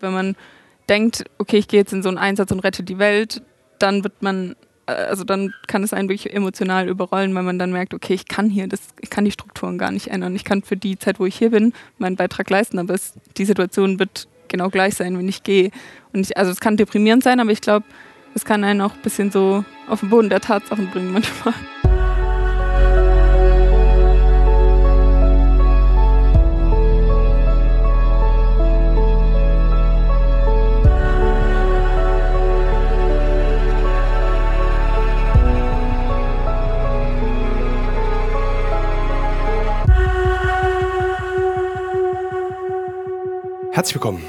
wenn man denkt, okay, ich gehe jetzt in so einen Einsatz und rette die Welt, dann wird man, äh, also dann kann es einen wirklich emotional überrollen, weil man dann merkt, okay, ich kann hier, das, ich kann die Strukturen gar nicht ändern. Ich kann für die Zeit, wo ich hier bin, meinen Beitrag leisten, aber es, die Situation wird genau gleich sein, wenn ich gehe. Und ich, also es kann deprimierend sein, aber ich glaube, es kann einen auch ein bisschen so auf den Boden der Tatsachen bringen manchmal. Herzlich willkommen,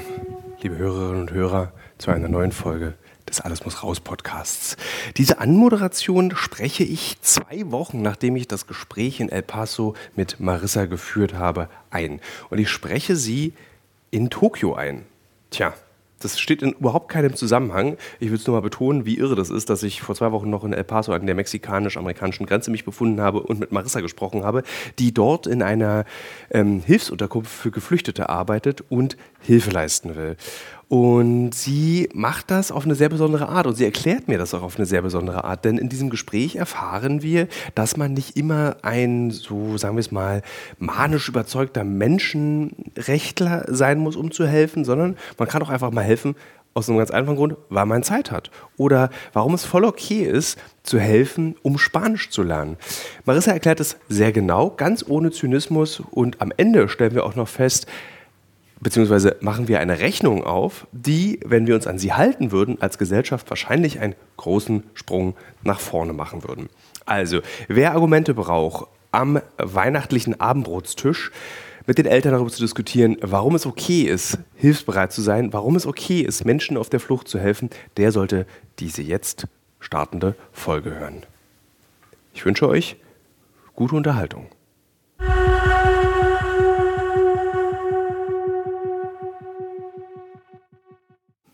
liebe Hörerinnen und Hörer, zu einer neuen Folge des Alles muss raus Podcasts. Diese Anmoderation spreche ich zwei Wochen, nachdem ich das Gespräch in El Paso mit Marissa geführt habe, ein. Und ich spreche sie in Tokio ein. Tja, das steht in überhaupt keinem Zusammenhang. Ich will es nur mal betonen, wie irre das ist, dass ich vor zwei Wochen noch in El Paso an der mexikanisch-amerikanischen Grenze mich befunden habe und mit Marissa gesprochen habe, die dort in einer ähm, Hilfsunterkunft für Geflüchtete arbeitet und Hilfe leisten will. Und sie macht das auf eine sehr besondere Art und sie erklärt mir das auch auf eine sehr besondere Art. Denn in diesem Gespräch erfahren wir, dass man nicht immer ein, so sagen wir es mal, manisch überzeugter Menschenrechtler sein muss, um zu helfen, sondern man kann auch einfach mal helfen, aus einem ganz einfachen Grund, weil man Zeit hat. Oder warum es voll okay ist, zu helfen, um Spanisch zu lernen. Marissa erklärt es sehr genau, ganz ohne Zynismus und am Ende stellen wir auch noch fest, beziehungsweise machen wir eine Rechnung auf, die, wenn wir uns an sie halten würden, als Gesellschaft wahrscheinlich einen großen Sprung nach vorne machen würden. Also, wer Argumente braucht, am weihnachtlichen Abendbrotstisch mit den Eltern darüber zu diskutieren, warum es okay ist, hilfsbereit zu sein, warum es okay ist, Menschen auf der Flucht zu helfen, der sollte diese jetzt startende Folge hören. Ich wünsche euch gute Unterhaltung.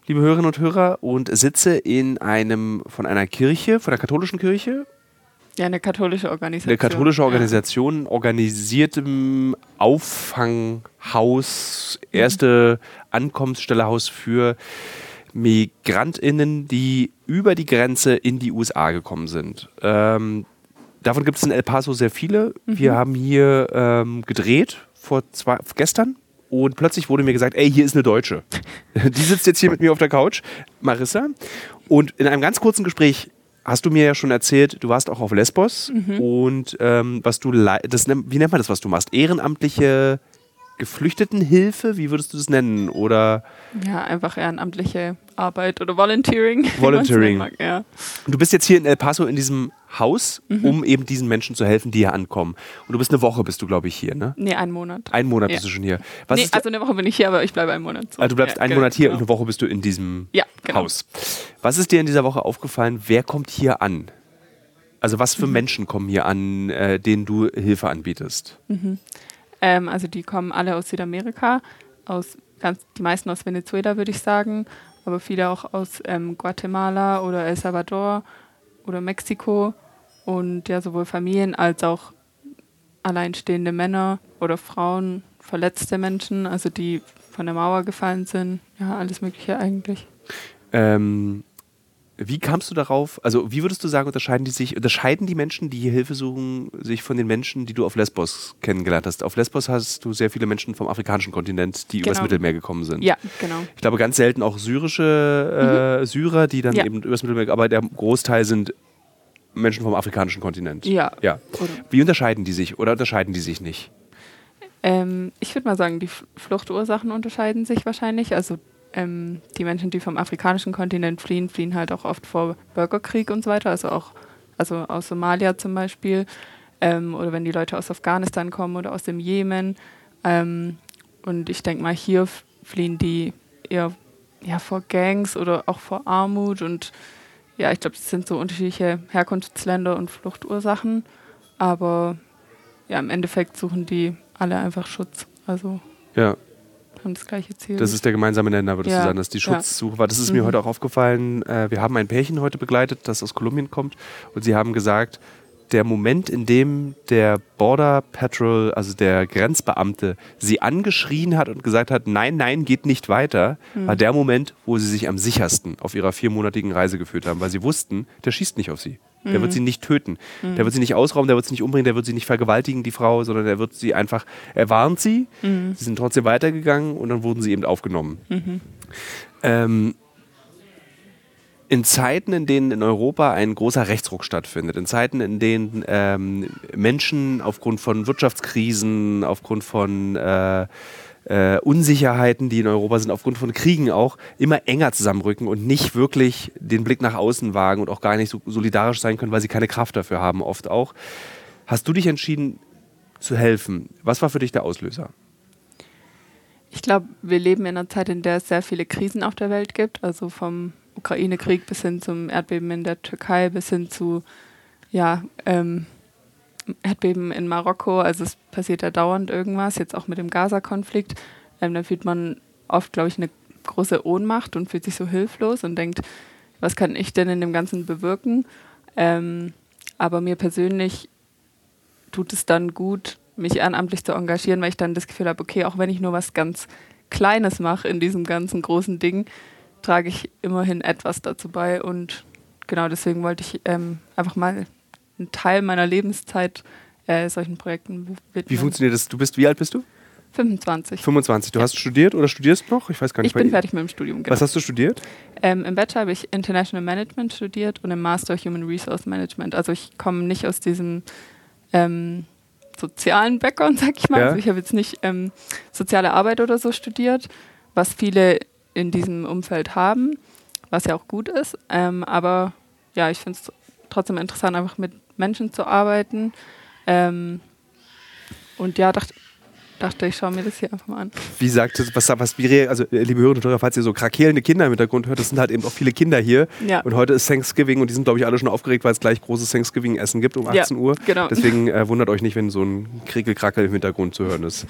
Liebe Hörerinnen und Hörer, und sitze in einem von einer Kirche, von der katholischen Kirche. Ja, eine katholische Organisation. Eine katholische Organisation, ja. organisiertem Auffanghaus, mhm. erste Ankommensstellehaus für MigrantInnen, die über die Grenze in die USA gekommen sind. Ähm, davon gibt es in El Paso sehr viele. Mhm. Wir haben hier ähm, gedreht vor zwei, gestern und plötzlich wurde mir gesagt, ey, hier ist eine Deutsche. Die sitzt jetzt hier mit mir auf der Couch, Marissa. Und in einem ganz kurzen Gespräch hast du mir ja schon erzählt, du warst auch auf Lesbos mhm. und ähm, was du, das, wie nennt man das, was du machst? Ehrenamtliche Geflüchtetenhilfe, wie würdest du das nennen? Oder ja, einfach ehrenamtliche Arbeit oder Volunteering. Volunteering. Mag, ja. Du bist jetzt hier in El Paso in diesem Haus, mhm. um eben diesen Menschen zu helfen, die hier ankommen. Und du bist eine Woche, bist du, glaube ich, hier, ne? Nee, einen Monat. Einen Monat ja. bist du schon hier. Was nee, also eine Woche bin ich hier, aber ich bleibe einen Monat. So. Also du bleibst ja, einen genau, Monat hier genau. und eine Woche bist du in diesem ja, genau. Haus. Was ist dir in dieser Woche aufgefallen? Wer kommt hier an? Also was für mhm. Menschen kommen hier an, äh, denen du Hilfe anbietest? Mhm. Ähm, also die kommen alle aus Südamerika, aus ganz, die meisten aus Venezuela, würde ich sagen, aber viele auch aus ähm, Guatemala oder El Salvador oder Mexiko und ja, sowohl Familien als auch alleinstehende Männer oder Frauen, verletzte Menschen, also die von der Mauer gefallen sind, ja, alles Mögliche eigentlich. Ähm, wie kamst du darauf? Also, wie würdest du sagen, unterscheiden die sich, unterscheiden die Menschen, die hier Hilfe suchen, sich von den Menschen, die du auf Lesbos kennengelernt hast? Auf Lesbos hast du sehr viele Menschen vom afrikanischen Kontinent, die genau. übers Mittelmeer gekommen sind. Ja, genau. Ich glaube, ganz selten auch syrische äh, mhm. Syrer, die dann ja. eben übers Mittelmeer, aber der Großteil sind Menschen vom afrikanischen Kontinent. Ja. ja. Wie unterscheiden die sich oder unterscheiden die sich nicht? Ähm, ich würde mal sagen, die Fluchtursachen unterscheiden sich wahrscheinlich. Also ähm, die Menschen, die vom afrikanischen Kontinent fliehen, fliehen halt auch oft vor Bürgerkrieg und so weiter, also auch also aus Somalia zum Beispiel, ähm, oder wenn die Leute aus Afghanistan kommen oder aus dem Jemen. Ähm, und ich denke mal, hier fliehen die eher ja, vor Gangs oder auch vor Armut und ja, ich glaube, es sind so unterschiedliche Herkunftsländer und Fluchtursachen, aber ja, im Endeffekt suchen die alle einfach Schutz. Also ja haben das gleiche Ziel. Das ist der gemeinsame Nenner, würdest ja. du sagen, dass die Schutzsuche war. Das ist mhm. mir heute auch aufgefallen. Äh, wir haben ein Pärchen heute begleitet, das aus Kolumbien kommt und sie haben gesagt, der Moment, in dem der Border Patrol, also der Grenzbeamte, sie angeschrien hat und gesagt hat, nein, nein, geht nicht weiter, mhm. war der Moment, wo sie sich am sichersten auf ihrer viermonatigen Reise gefühlt haben, weil sie wussten, der schießt nicht auf sie. Der wird mhm. sie nicht töten. Mhm. Der wird sie nicht ausrauben, der wird sie nicht umbringen, der wird sie nicht vergewaltigen, die Frau, sondern der wird sie einfach, er warnt sie, mhm. sie sind trotzdem weitergegangen und dann wurden sie eben aufgenommen. Mhm. Ähm, in Zeiten, in denen in Europa ein großer Rechtsruck stattfindet, in Zeiten, in denen ähm, Menschen aufgrund von Wirtschaftskrisen, aufgrund von äh, äh, Unsicherheiten, die in Europa sind, aufgrund von Kriegen auch, immer enger zusammenrücken und nicht wirklich den Blick nach außen wagen und auch gar nicht so solidarisch sein können, weil sie keine Kraft dafür haben, oft auch. Hast du dich entschieden zu helfen? Was war für dich der Auslöser? Ich glaube, wir leben in einer Zeit, in der es sehr viele Krisen auf der Welt gibt, also vom Ukraine-Krieg bis hin zum Erdbeben in der Türkei, bis hin zu ja, ähm, Erdbeben in Marokko. Also es passiert da dauernd irgendwas, jetzt auch mit dem Gaza-Konflikt. Ähm, da fühlt man oft, glaube ich, eine große Ohnmacht und fühlt sich so hilflos und denkt, was kann ich denn in dem Ganzen bewirken? Ähm, aber mir persönlich tut es dann gut, mich ehrenamtlich zu engagieren, weil ich dann das Gefühl habe, okay, auch wenn ich nur was ganz Kleines mache in diesem ganzen großen Ding, trage ich immerhin etwas dazu bei. Und genau deswegen wollte ich ähm, einfach mal einen Teil meiner Lebenszeit äh, solchen Projekten widmen. Wie funktioniert das? Du bist, wie alt bist du? 25. 25. Du ja. hast studiert oder studierst noch? Ich weiß gar nicht. Ich bin fertig mit dem Studium. Genau. Was hast du studiert? Ähm, Im Bachelor habe ich International Management studiert und im Master Human Resource Management. Also ich komme nicht aus diesem ähm, sozialen Background, sag ich mal. Ja. Also ich habe jetzt nicht ähm, soziale Arbeit oder so studiert, was viele in diesem Umfeld haben, was ja auch gut ist. Ähm, aber ja, ich finde es trotzdem interessant, einfach mit Menschen zu arbeiten. Ähm, und ja, dachte, dachte, ich schaue mir das hier einfach mal an. Wie sagt was, was wie, also äh, liebe Hörerinnen und Hörer, falls ihr so krakelende Kinder im Hintergrund hört, das sind halt eben auch viele Kinder hier. Ja. Und heute ist Thanksgiving und die sind, glaube ich, alle schon aufgeregt, weil es gleich großes Thanksgiving-Essen gibt um 18 ja, Uhr. Genau. Deswegen äh, wundert euch nicht, wenn so ein Kriegelkrackel im Hintergrund zu hören ist.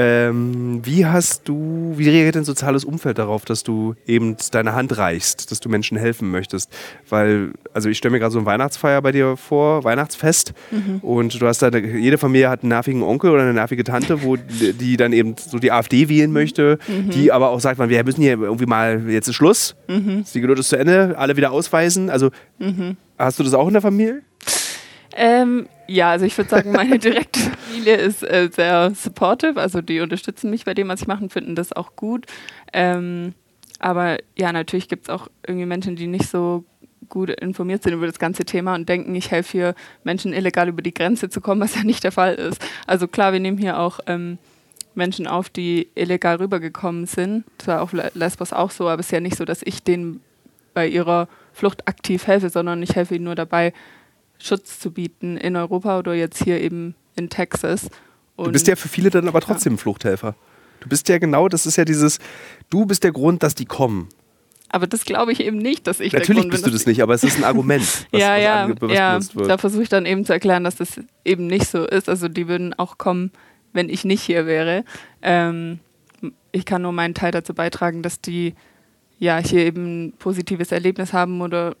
Ähm, wie hast du, wie reagiert dein soziales Umfeld darauf, dass du eben deine Hand reichst, dass du Menschen helfen möchtest? Weil, also ich stelle mir gerade so ein Weihnachtsfeier bei dir vor, Weihnachtsfest, mhm. und du hast da, jede Familie hat einen nervigen Onkel oder eine nervige Tante, wo die dann eben so die AfD wählen möchte, mhm. die aber auch sagt, wir müssen hier irgendwie mal, jetzt ist Schluss, mhm. die Geduld ist zu Ende, alle wieder ausweisen. Also mhm. hast du das auch in der Familie? Ähm, ja, also ich würde sagen, meine direkte Familie ist äh, sehr supportive, also die unterstützen mich bei dem, was ich mache finden das auch gut. Ähm, aber ja, natürlich gibt es auch irgendwie Menschen, die nicht so gut informiert sind über das ganze Thema und denken, ich helfe hier Menschen illegal über die Grenze zu kommen, was ja nicht der Fall ist. Also klar, wir nehmen hier auch ähm, Menschen auf, die illegal rübergekommen sind. Das war auf Lesbos auch so, aber es ist ja nicht so, dass ich denen bei ihrer Flucht aktiv helfe, sondern ich helfe ihnen nur dabei, Schutz zu bieten in Europa oder jetzt hier eben in Texas. Und du bist ja für viele dann aber trotzdem ja. Fluchthelfer. Du bist ja genau, das ist ja dieses, du bist der Grund, dass die kommen. Aber das glaube ich eben nicht, dass ich Natürlich der bist bin, du das nicht, aber es ist ein Argument. Was, ja, ja, was ja. Da versuche ich dann eben zu erklären, dass das eben nicht so ist. Also die würden auch kommen, wenn ich nicht hier wäre. Ähm, ich kann nur meinen Teil dazu beitragen, dass die ja hier eben ein positives Erlebnis haben oder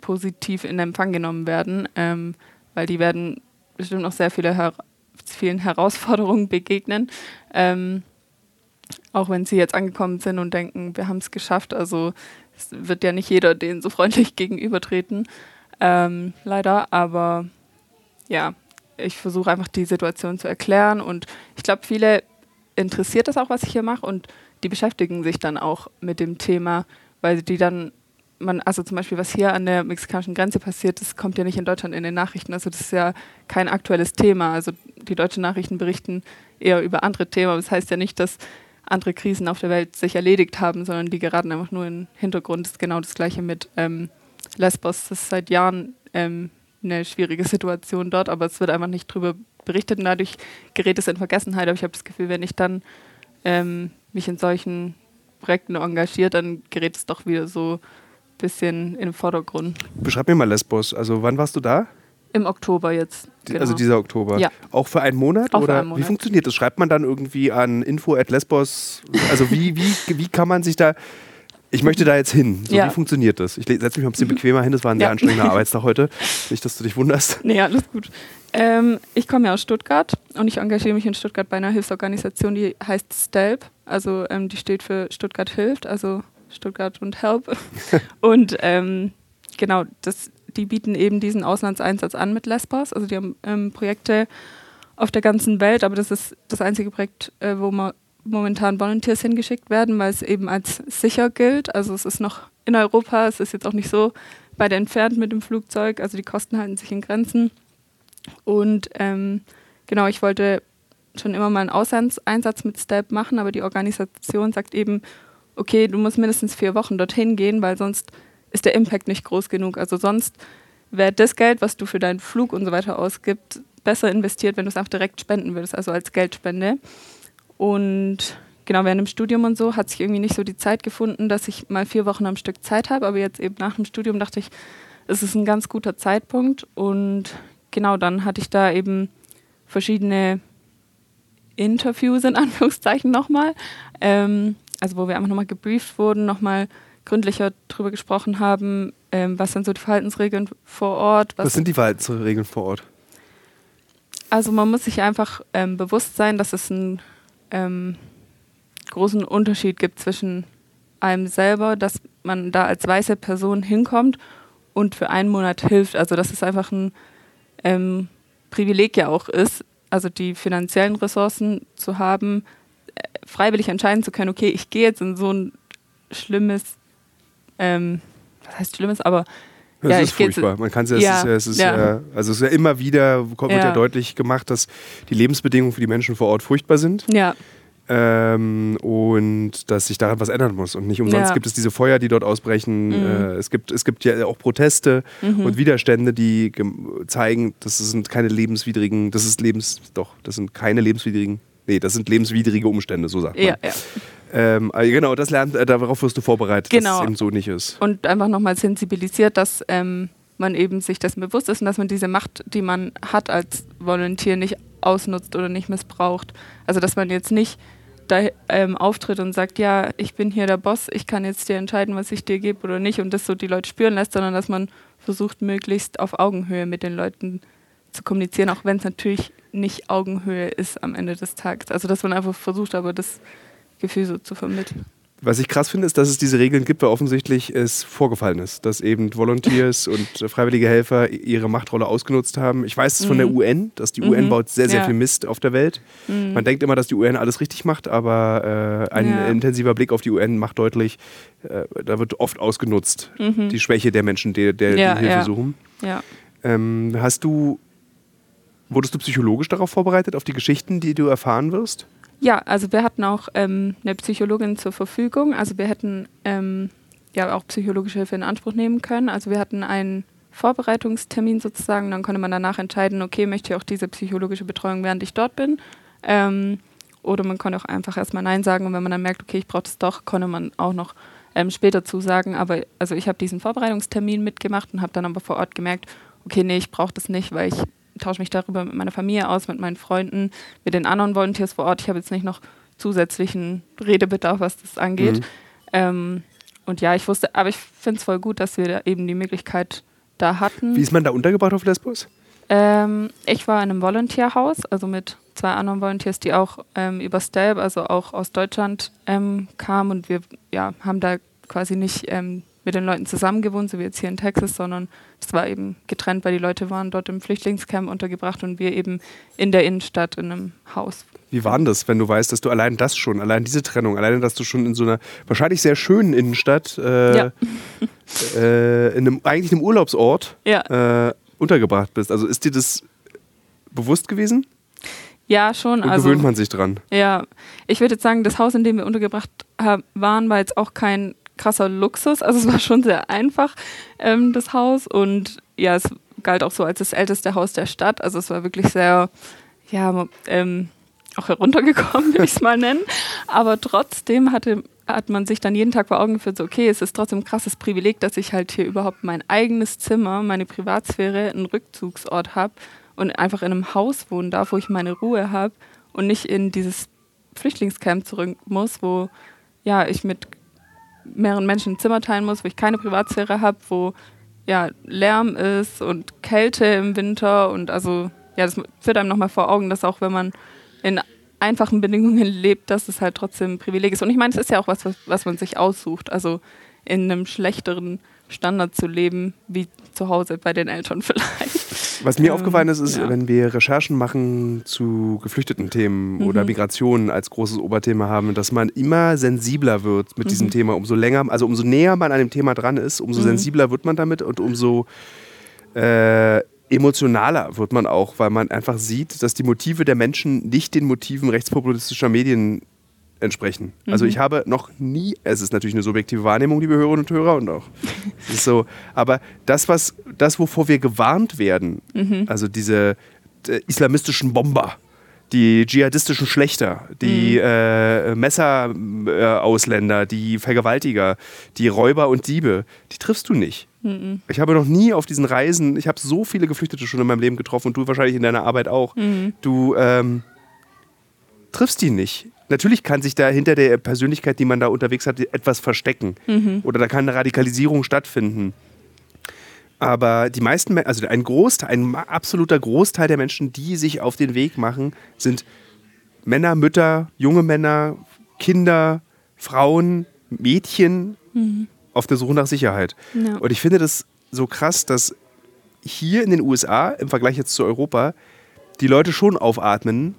positiv in Empfang genommen werden, ähm, weil die werden bestimmt noch sehr viele Her vielen Herausforderungen begegnen. Ähm, auch wenn sie jetzt angekommen sind und denken, wir haben es geschafft. Also es wird ja nicht jeder denen so freundlich gegenübertreten, ähm, leider. Aber ja, ich versuche einfach die Situation zu erklären und ich glaube, viele interessiert das auch, was ich hier mache und die beschäftigen sich dann auch mit dem Thema, weil die dann man, also zum Beispiel, was hier an der mexikanischen Grenze passiert, das kommt ja nicht in Deutschland in den Nachrichten. Also das ist ja kein aktuelles Thema. Also die deutschen Nachrichten berichten eher über andere Themen. Aber das heißt ja nicht, dass andere Krisen auf der Welt sich erledigt haben, sondern die geraten einfach nur in den Hintergrund. Das ist genau das Gleiche mit ähm, Lesbos. Das ist seit Jahren ähm, eine schwierige Situation dort, aber es wird einfach nicht drüber berichtet und dadurch gerät es in Vergessenheit. Aber ich habe das Gefühl, wenn ich dann ähm, mich in solchen Projekten engagiere, dann gerät es doch wieder so bisschen im Vordergrund. Beschreib mir mal Lesbos. Also wann warst du da? Im Oktober jetzt. Genau. Also dieser Oktober. Ja. Auch für einen Monat? Auch oder für einen Monat. wie funktioniert das? Schreibt man dann irgendwie an info at Lesbos? Also wie, wie, wie kann man sich da. Ich möchte da jetzt hin. So, Ja. Wie funktioniert das? Ich setze mich mal ein bisschen bequemer hin. Das war ein sehr Ja. anstrengender Arbeitstag heute. Nicht, dass du dich wunderst. Nee, alles gut. Ähm, ich komme ja aus Stuttgart und ich engagiere mich in Stuttgart bei einer Hilfsorganisation, die heißt STELP. Also ähm, die steht für Stuttgart hilft, also Stuttgart und Help. und ähm, genau, das, die bieten eben diesen Auslandseinsatz an mit Lesbos. Also die haben ähm, Projekte auf der ganzen Welt, aber das ist das einzige Projekt, äh, wo man momentan Volunteers hingeschickt werden, weil es eben als sicher gilt. Also es ist noch in Europa, es ist jetzt auch nicht so weit entfernt mit dem Flugzeug, also die Kosten halten sich in Grenzen. Und ähm, genau, ich wollte schon immer mal einen Auslandseinsatz mit Step machen, aber die Organisation sagt eben, okay, du musst mindestens vier Wochen dorthin gehen, weil sonst ist der Impact nicht groß genug. Also sonst wäre das Geld, was du für deinen Flug und so weiter ausgibst, besser investiert, wenn du es auch direkt spenden würdest, also als Geldspende. Und genau während dem Studium und so hat sich irgendwie nicht so die Zeit gefunden, dass ich mal vier Wochen am Stück Zeit habe. Aber jetzt eben nach dem Studium dachte ich, es ist ein ganz guter Zeitpunkt. Und genau dann hatte ich da eben verschiedene Interviews in Anführungszeichen nochmal. Ähm, also wo wir einfach nochmal gebrieft wurden, nochmal gründlicher drüber gesprochen haben, ähm, was sind so die Verhaltensregeln vor Ort. Was sind die Verhaltensregeln vor Ort? Also man muss sich einfach ähm, bewusst sein, dass es einen ähm, großen Unterschied gibt zwischen einem selber, dass man da als weiße Person hinkommt und für einen Monat hilft. Also dass es einfach ein ähm, Privileg ja auch ist, also die finanziellen Ressourcen zu haben, freiwillig entscheiden zu können, okay, ich gehe jetzt in so ein schlimmes, ähm, was heißt schlimmes, aber Das Ja, ist furchtbar. Man kann es ja, Ja, es ist, ja, ja. also es ist ja immer wieder wird ja Ja. deutlich gemacht, dass die Lebensbedingungen für die Menschen vor Ort furchtbar sind ja, ähm, und dass sich daran was ändern muss. Und nicht umsonst Ja. gibt es diese Feuer, die dort ausbrechen. Mhm. Äh, es, gibt, es gibt ja auch Proteste Mhm. und Widerstände, die zeigen, das sind keine lebenswidrigen, das ist lebens, doch, das sind keine lebenswidrigen, nee, das sind lebenswidrige Umstände, so sagt man. ja, ja. Ähm, aber genau, das lernt, äh, darauf wirst du vorbereitet, dass Genau. es eben so nicht ist. und einfach nochmal sensibilisiert, dass ähm, man eben sich dessen bewusst ist und dass man diese Macht, die man hat als Volunteer, nicht ausnutzt oder nicht missbraucht. Also dass man jetzt nicht da ähm, auftritt und sagt, ja, ich bin hier der Boss, ich kann jetzt dir entscheiden, was ich dir gebe oder nicht und das so die Leute spüren lässt, sondern dass man versucht, möglichst auf Augenhöhe mit den Leuten zu kommunizieren, auch wenn es natürlich nicht Augenhöhe ist am Ende des Tages. Also dass man einfach versucht, aber das Gefühl so zu vermitteln. Was ich krass finde, ist, dass es diese Regeln gibt, weil offensichtlich es vorgefallen ist, dass eben Volunteers und freiwillige Helfer ihre Machtrolle ausgenutzt haben. Ich weiß es von der Mhm. UN, dass die Mhm. UN baut sehr, sehr Ja. viel Mist auf der Welt. Mhm. Man denkt immer, dass die UN alles richtig macht, aber äh, ein Ja. intensiver Blick auf die UN macht deutlich, äh, da wird oft ausgenutzt, Mhm. die Schwäche der Menschen, die, der, Ja, die Hilfe suchen. ja. Ähm, hast du, wurdest du psychologisch darauf vorbereitet, auf die Geschichten, die du erfahren wirst? Ja, also wir hatten auch ähm, eine Psychologin zur Verfügung. Also wir hätten ähm, ja auch psychologische Hilfe in Anspruch nehmen können. Also wir hatten einen Vorbereitungstermin sozusagen. Dann konnte man danach entscheiden, okay, möchte ich auch diese psychologische Betreuung, während ich dort bin. Ähm, oder man konnte auch einfach erstmal Nein sagen. Und wenn man dann merkt, okay, ich brauche das doch, konnte man auch noch ähm, später zusagen. Aber also ich habe diesen Vorbereitungstermin mitgemacht und habe dann aber vor Ort gemerkt, okay, nee, ich brauche das nicht, weil ich tausche mich darüber mit meiner Familie aus, mit meinen Freunden, mit den anderen Volunteers vor Ort. Ich habe jetzt nicht noch zusätzlichen Redebedarf, was das angeht. Mhm. Ähm, und ja, ich wusste, aber ich finde es voll gut, dass wir da eben die Möglichkeit da hatten. Wie ist man da untergebracht auf Lesbos? Ähm, ich war in einem Volunteerhaus, also mit zwei anderen Volunteers, die auch ähm, über Stelb, also auch aus Deutschland ähm, kamen und wir ja, haben da quasi nicht ähm, mit den Leuten zusammen gewohnt, so wie jetzt hier in Texas, sondern es war eben getrennt, weil die Leute waren dort im Flüchtlingscamp untergebracht und wir eben in der Innenstadt in einem Haus. Wie war denn das, wenn du weißt, dass du allein das schon, allein diese Trennung, allein, dass du schon in so einer wahrscheinlich sehr schönen Innenstadt, äh, Ja. äh, in einem, eigentlich einem Urlaubsort, Ja, äh, untergebracht bist? Also ist dir das bewusst gewesen? ja schon. Und also, gewöhnt man sich dran? Ja, ich würde jetzt sagen, das Haus, in dem wir untergebracht waren, war jetzt auch kein krasser Luxus. Also es war schon sehr einfach, ähm, das Haus. Und ja, es galt auch so als das älteste Haus der Stadt. Also es war wirklich sehr, ja, ähm, auch heruntergekommen, will ich es mal nennen. Aber trotzdem hatte, hat man sich dann jeden Tag vor Augen geführt, so, okay, es ist trotzdem ein krasses Privileg, dass ich halt hier überhaupt mein eigenes Zimmer, meine Privatsphäre, einen Rückzugsort habe und einfach in einem Haus wohnen darf, wo ich meine Ruhe habe und nicht in dieses Flüchtlingscamp zurück muss, wo ja ich mit mehreren Menschen ein Zimmer teilen muss, wo ich keine Privatsphäre habe, wo ja Lärm ist und Kälte im Winter und also ja, das führt einem nochmal vor Augen, dass auch wenn man in einfachen Bedingungen lebt, dass es halt trotzdem ein Privileg ist. Und ich meine, es ist ja auch was, was, was man sich aussucht. Also in einem schlechteren Standard zu leben, wie zu Hause bei den Eltern vielleicht. Was mir ähm, aufgefallen ist, ist, ja. wenn wir Recherchen machen zu geflüchteten Themen mhm. oder Migration als großes Oberthema haben, dass man immer sensibler wird mit mhm. diesem Thema. Umso länger, also umso näher man an dem Thema dran ist, umso mhm. sensibler wird man damit und umso äh, emotionaler wird man auch, weil man einfach sieht, dass die Motive der Menschen nicht den Motiven rechtspopulistischer Medien entsprechen. Also mhm. Also ich habe noch nie, es ist natürlich eine subjektive Wahrnehmung, liebe Hörerinnen und Hörer, und auch ist so, aber das, was, das, wovor wir gewarnt werden, mhm. also diese äh, islamistischen Bomber, die dschihadistischen Schlechter, die mhm. äh, Messerausländer, äh, die Vergewaltiger, die Räuber und Diebe, die triffst du nicht. Mhm. Ich habe noch nie auf diesen Reisen, ich habe so viele Geflüchtete schon in meinem Leben getroffen und du wahrscheinlich in deiner Arbeit auch. Mhm. Du ähm, triffst die nicht natürlich kann sich da hinter der Persönlichkeit, die man da unterwegs hat, etwas verstecken. Mhm. Oder da kann eine Radikalisierung stattfinden. Aber die meisten, also ein Großteil, ein absoluter Großteil der Menschen, die sich auf den Weg machen, sind Männer, Mütter, junge Männer, Kinder, Frauen, Mädchen mhm. auf der Suche nach Sicherheit. Ja. Und ich finde das so krass, dass hier in den USA im Vergleich jetzt zu Europa die Leute schon aufatmen,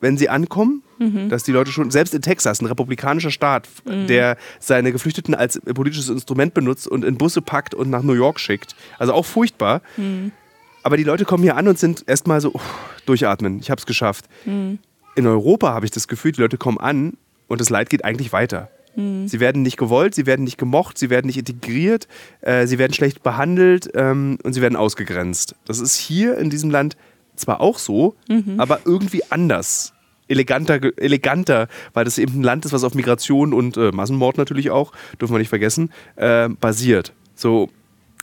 wenn sie ankommen Mhm. Dass die Leute schon, selbst in Texas, ein republikanischer Staat, mhm. der seine Geflüchteten als politisches Instrument benutzt und in Busse packt und nach New York schickt. Also auch furchtbar. Mhm. Aber die Leute kommen hier an und sind erstmal so, oh, durchatmen, ich habe es geschafft. Mhm. In Europa habe ich das Gefühl, die Leute kommen an und das Leid geht eigentlich weiter. Mhm. Sie werden nicht gewollt, sie werden nicht gemocht, sie werden nicht integriert, äh, sie werden schlecht behandelt ähm, und sie werden ausgegrenzt. Das ist hier in diesem Land zwar auch so, mhm. aber irgendwie anders eleganter, eleganter, weil das eben ein Land ist, was auf Migration und äh, Massenmord natürlich auch, dürfen wir nicht vergessen, äh, basiert. So,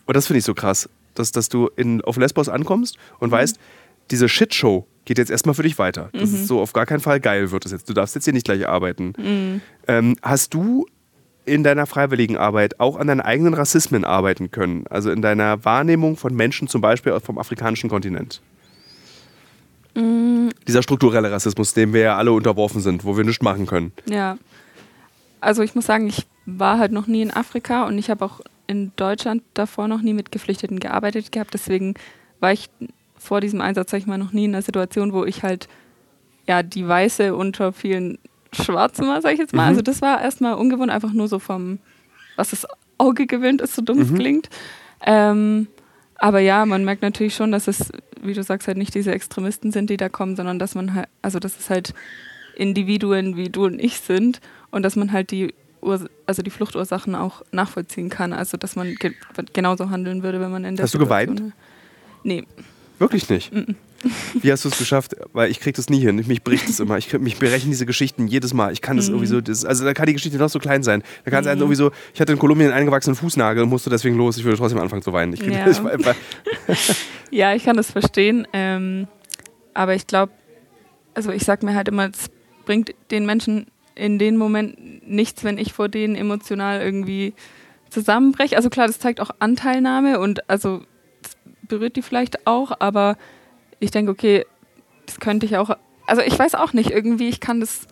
und das finde ich so krass, dass, dass du in, auf Lesbos ankommst und mhm. weißt, diese Shitshow geht jetzt erstmal für dich weiter. Das mhm. ist so auf gar keinen Fall geil wird es jetzt. Du darfst jetzt hier nicht gleich arbeiten. Mhm. Ähm, hast du in deiner freiwilligen Arbeit auch an deinen eigenen Rassismen arbeiten können? Also in deiner Wahrnehmung von Menschen zum Beispiel vom afrikanischen Kontinent? Mhm. Dieser strukturelle Rassismus, dem wir ja alle unterworfen sind, wo wir nichts machen können. Ja. Also ich muss sagen, ich war halt noch nie in Afrika und ich habe auch in Deutschland davor noch nie mit Geflüchteten gearbeitet gehabt. Deswegen war ich vor diesem Einsatz, sag ich mal, noch nie in einer Situation, wo ich halt ja die Weiße unter vielen Schwarzen war, sag ich jetzt mal. Mhm. Also das war erstmal ungewohnt, einfach nur so vom, was das Auge gewöhnt ist, so dumm mhm. klingt. Ähm, aber ja, man merkt natürlich schon, dass es wie du sagst, halt nicht diese Extremisten sind, die da kommen, sondern dass man halt, also dass es halt Individuen wie du und ich sind und dass man halt die Ur also die Fluchtursachen auch nachvollziehen kann. Also dass man ge genauso handeln würde, wenn man in der Hast Situation du geweint? Nee. Wirklich nicht? Wie hast du es geschafft? Weil ich krieg das nie hin. Mich bricht es immer. Ich krieg, mich berechnen diese Geschichten jedes Mal. Ich kann das irgendwie so. Das, also da kann die Geschichte noch so klein sein. Da kann es mhm. irgendwie so. Ich hatte in Kolumbien einen eingewachsenen Fußnagel und musste deswegen los. Ich würde trotzdem anfangen zu weinen. Ich ja. Das, ja, ich kann das verstehen. Ähm, aber ich glaube, also ich sag mir halt immer, es bringt den Menschen in den Momenten nichts, wenn ich vor denen emotional irgendwie zusammenbreche. Also klar, das zeigt auch Anteilnahme und also berührt die vielleicht auch, aber ich denke, okay, das könnte ich auch. Also ich weiß auch nicht, irgendwie, ich kann das,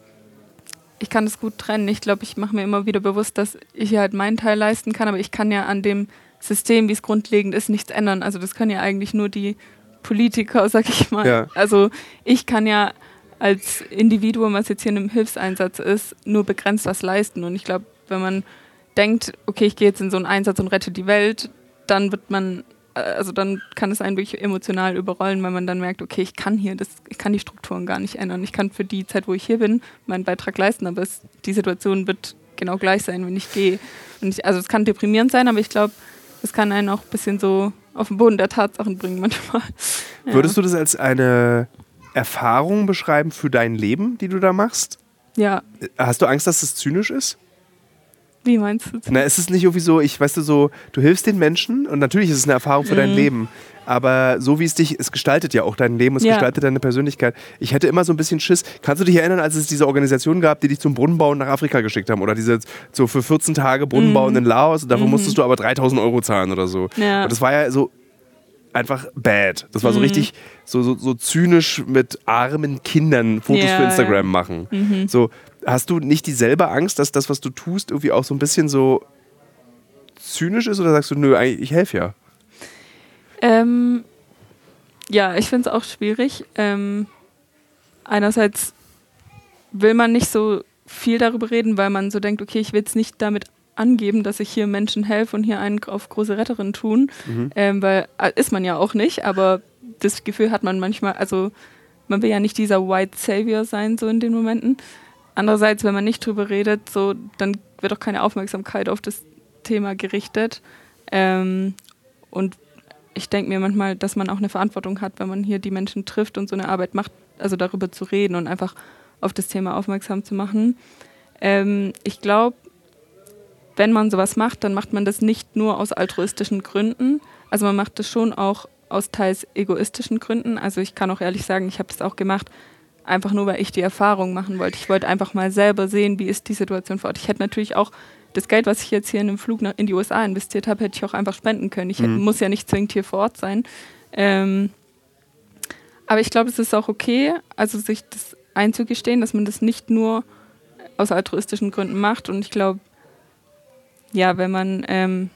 ich kann das gut trennen. Ich glaube, ich mache mir immer wieder bewusst, dass ich hier halt meinen Teil leisten kann, aber ich kann ja an dem System, wie es grundlegend ist, nichts ändern. Also das können ja eigentlich nur die Politiker, sag ich mal. Ja. Also ich kann ja als Individuum, was jetzt hier in einem Hilfseinsatz ist, nur begrenzt was leisten. Und ich glaube, wenn man denkt, okay, ich gehe jetzt in so einen Einsatz und rette die Welt, dann wird man also dann kann es einen wirklich emotional überrollen, weil man dann merkt, okay, ich kann hier, das, ich kann die Strukturen gar nicht ändern. Ich kann für die Zeit, wo ich hier bin, meinen Beitrag leisten, aber es, die Situation wird genau gleich sein, wenn ich gehe. Ich, also es kann deprimierend sein, aber ich glaube, es kann einen auch ein bisschen so auf den Boden der Tatsachen bringen manchmal. Ja. Würdest du das als eine Erfahrung beschreiben für dein Leben, die du da machst? Ja. Hast du Angst, dass es zynisch ist? Wie meinst du? Na, ist es nicht irgendwie so, ich weißt du so, du hilfst den Menschen und natürlich ist es eine Erfahrung für dein Mhm. Leben. Aber so wie es dich, es gestaltet ja auch dein Leben, es Ja. gestaltet deine Persönlichkeit. Ich hätte immer so ein bisschen Schiss. Kannst du dich erinnern, als es diese Organisation gab, die dich zum Brunnenbauen nach Afrika geschickt haben? Oder diese so für 14 Tage Brunnenbauen in Laos und dafür musstest du aber 3000 Euro zahlen oder so. Mhm. Ja. Und das war ja so einfach bad. Das war so Mhm. richtig so, so, so zynisch mit armen Kindern Fotos Ja, für Instagram machen. Mhm. So, hast du nicht dieselbe Angst, dass das, was du tust, irgendwie auch so ein bisschen so zynisch ist oder sagst du, nö, eigentlich, ich helfe ja? Ähm, ja, ich finde es auch schwierig. Ähm, einerseits will man nicht so viel darüber reden, weil man so denkt, okay, ich will jetzt nicht damit angeben, dass ich hier Menschen helfe und hier einen auf große Retterin tun, ähm, weil äh, ist man ja auch nicht, aber das Gefühl hat man manchmal, also man will ja nicht dieser White Savior sein, so in den Momenten. Andererseits, wenn man nicht drüber redet, so, dann wird auch keine Aufmerksamkeit auf das Thema gerichtet. Ähm, und ich denke mir manchmal, dass man auch eine Verantwortung hat, wenn man hier die Menschen trifft und so eine Arbeit macht, also darüber zu reden und einfach auf das Thema aufmerksam zu machen. Ähm, ich glaube, wenn man sowas macht, dann macht man das nicht nur aus altruistischen Gründen. Also man macht das schon auch aus teils egoistischen Gründen. Also ich kann auch ehrlich sagen, ich habe das auch gemacht, einfach nur, weil ich die Erfahrung machen wollte. Ich wollte einfach mal selber sehen, wie ist die Situation vor Ort. Ich hätte natürlich auch das Geld, was ich jetzt hier in den Flug nach, in die USA investiert habe, hätte ich auch einfach spenden können. Ich Mhm. muss ja nicht zwingend hier vor Ort sein. Ähm, aber ich glaube, es ist auch okay, also sich das einzugestehen, dass man das nicht nur aus altruistischen Gründen macht. Und ich glaube, ja, wenn man ähm,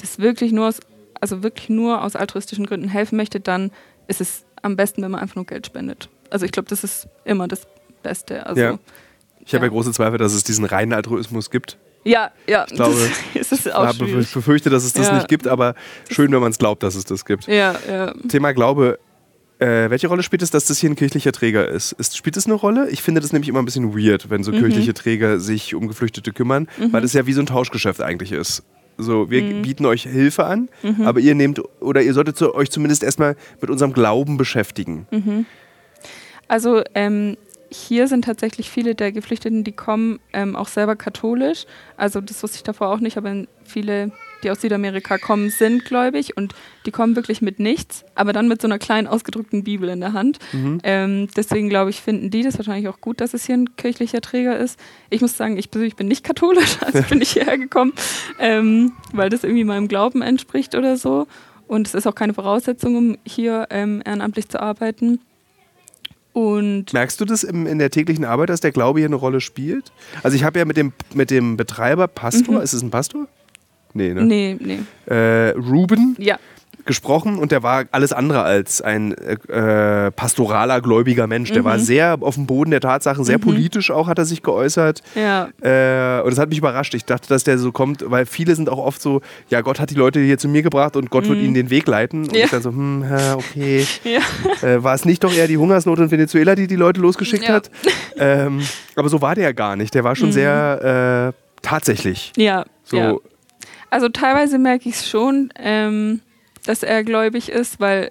das wirklich nur aus, also wirklich nur aus altruistischen Gründen helfen möchte, dann ist es am besten, wenn man einfach nur Geld spendet. Also ich glaube, das ist immer das Beste. Also, Ja. Ich habe ja Ja. große Zweifel, dass es diesen reinen Altruismus gibt. ja, ja, Ich glaube, das ist Ich auch schwierig. befürchte, dass es das Ja. nicht gibt, aber schön, wenn man es glaubt, dass es das gibt. Ja, ja. Thema Glaube. Äh, welche Rolle spielt es, dass das hier ein kirchlicher Träger ist? ist? Spielt es eine Rolle? Ich finde das nämlich immer ein bisschen weird, wenn so Mhm. kirchliche Träger sich um Geflüchtete kümmern, weil es ja wie so ein Tauschgeschäft eigentlich ist. So, wir Mhm. bieten euch Hilfe an, aber ihr nehmt oder ihr solltet so, euch zumindest erstmal mit unserem Glauben beschäftigen. Mhm. Also ähm, hier sind tatsächlich viele der Geflüchteten, die kommen, ähm, auch selber katholisch. Also das wusste ich davor auch nicht, aber viele, die aus Südamerika kommen, sind gläubig und die kommen wirklich mit nichts, aber dann mit so einer kleinen ausgedruckten Bibel in der Hand. Ähm, deswegen glaube ich, finden die das wahrscheinlich auch gut, dass es hier ein kirchlicher Träger ist. Ich muss sagen, ich persönlich bin nicht katholisch, also bin ich hierher gekommen, ähm, weil das irgendwie meinem Glauben entspricht oder so. Und es ist auch keine Voraussetzung, um hier ähm, ehrenamtlich zu arbeiten. Und Merkst du das im, in der täglichen Arbeit, dass der Glaube hier eine Rolle spielt? Also ich habe ja mit dem, mit dem Betreiber, Pastor, ist es ein Pastor? Nee, ne? Mhm. nee, nee. Äh, Ruben Ja, gesprochen und der war alles andere als ein äh, pastoraler, gläubiger Mensch. Der war sehr auf dem Boden der Tatsachen, sehr politisch auch hat er sich geäußert. ja, Äh, und das hat mich überrascht. Ich dachte, dass der so kommt, weil viele sind auch oft so, ja, Gott hat die Leute hier zu mir gebracht und Gott wird ihnen den Weg leiten. Und Ja. ich dann so, hm, okay. ja. Äh, war es nicht doch eher die Hungersnot in Venezuela, die die Leute losgeschickt Ja. hat? Ähm, aber so war der ja gar nicht. Der war schon sehr äh, tatsächlich. Ja, So, ja. Also teilweise merke ich es schon, ähm, dass er gläubig ist, weil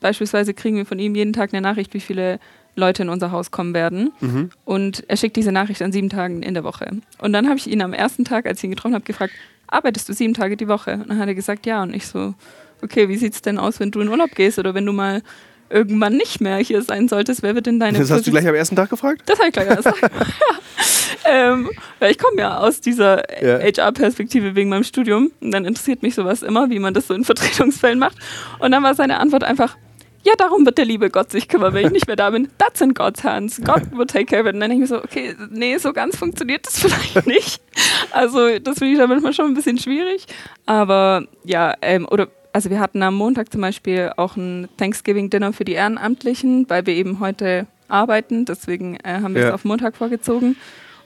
beispielsweise kriegen wir von ihm jeden Tag eine Nachricht, wie viele Leute in unser Haus kommen werden. Mhm. Und er schickt diese Nachricht an sieben Tagen in der Woche. Und dann habe ich ihn am ersten Tag, als ich ihn getroffen habe, gefragt, arbeitest du sieben Tage die Woche? Und dann hat er gesagt, ja. Und ich so, okay, wie sieht es denn aus, wenn du in Urlaub gehst oder wenn du mal irgendwann nicht mehr hier sein solltest? Wer wird denn deine das hast du Position- gleich am ersten Tag gefragt? das habe ich gleich gesagt. ja. ähm, weil ich komme ja aus dieser Ja. HR-Perspektive wegen meinem Studium. Und dann interessiert mich sowas immer, wie man das so in Vertretungsfällen macht. Und dann war seine Antwort einfach, ja, darum wird der liebe Gott sich kümmern, wenn ich nicht mehr da bin. That's in God's hands. God will take care of it. Und dann denke ich mir so, okay, nee, so ganz funktioniert das vielleicht nicht. Also das finde ich da manchmal schon ein bisschen schwierig. Aber ja, ähm, oder also wir hatten am Montag zum Beispiel auch ein Thanksgiving-Dinner für die Ehrenamtlichen, weil wir eben heute arbeiten. Deswegen äh, haben wir es Ja. auf Montag vorgezogen.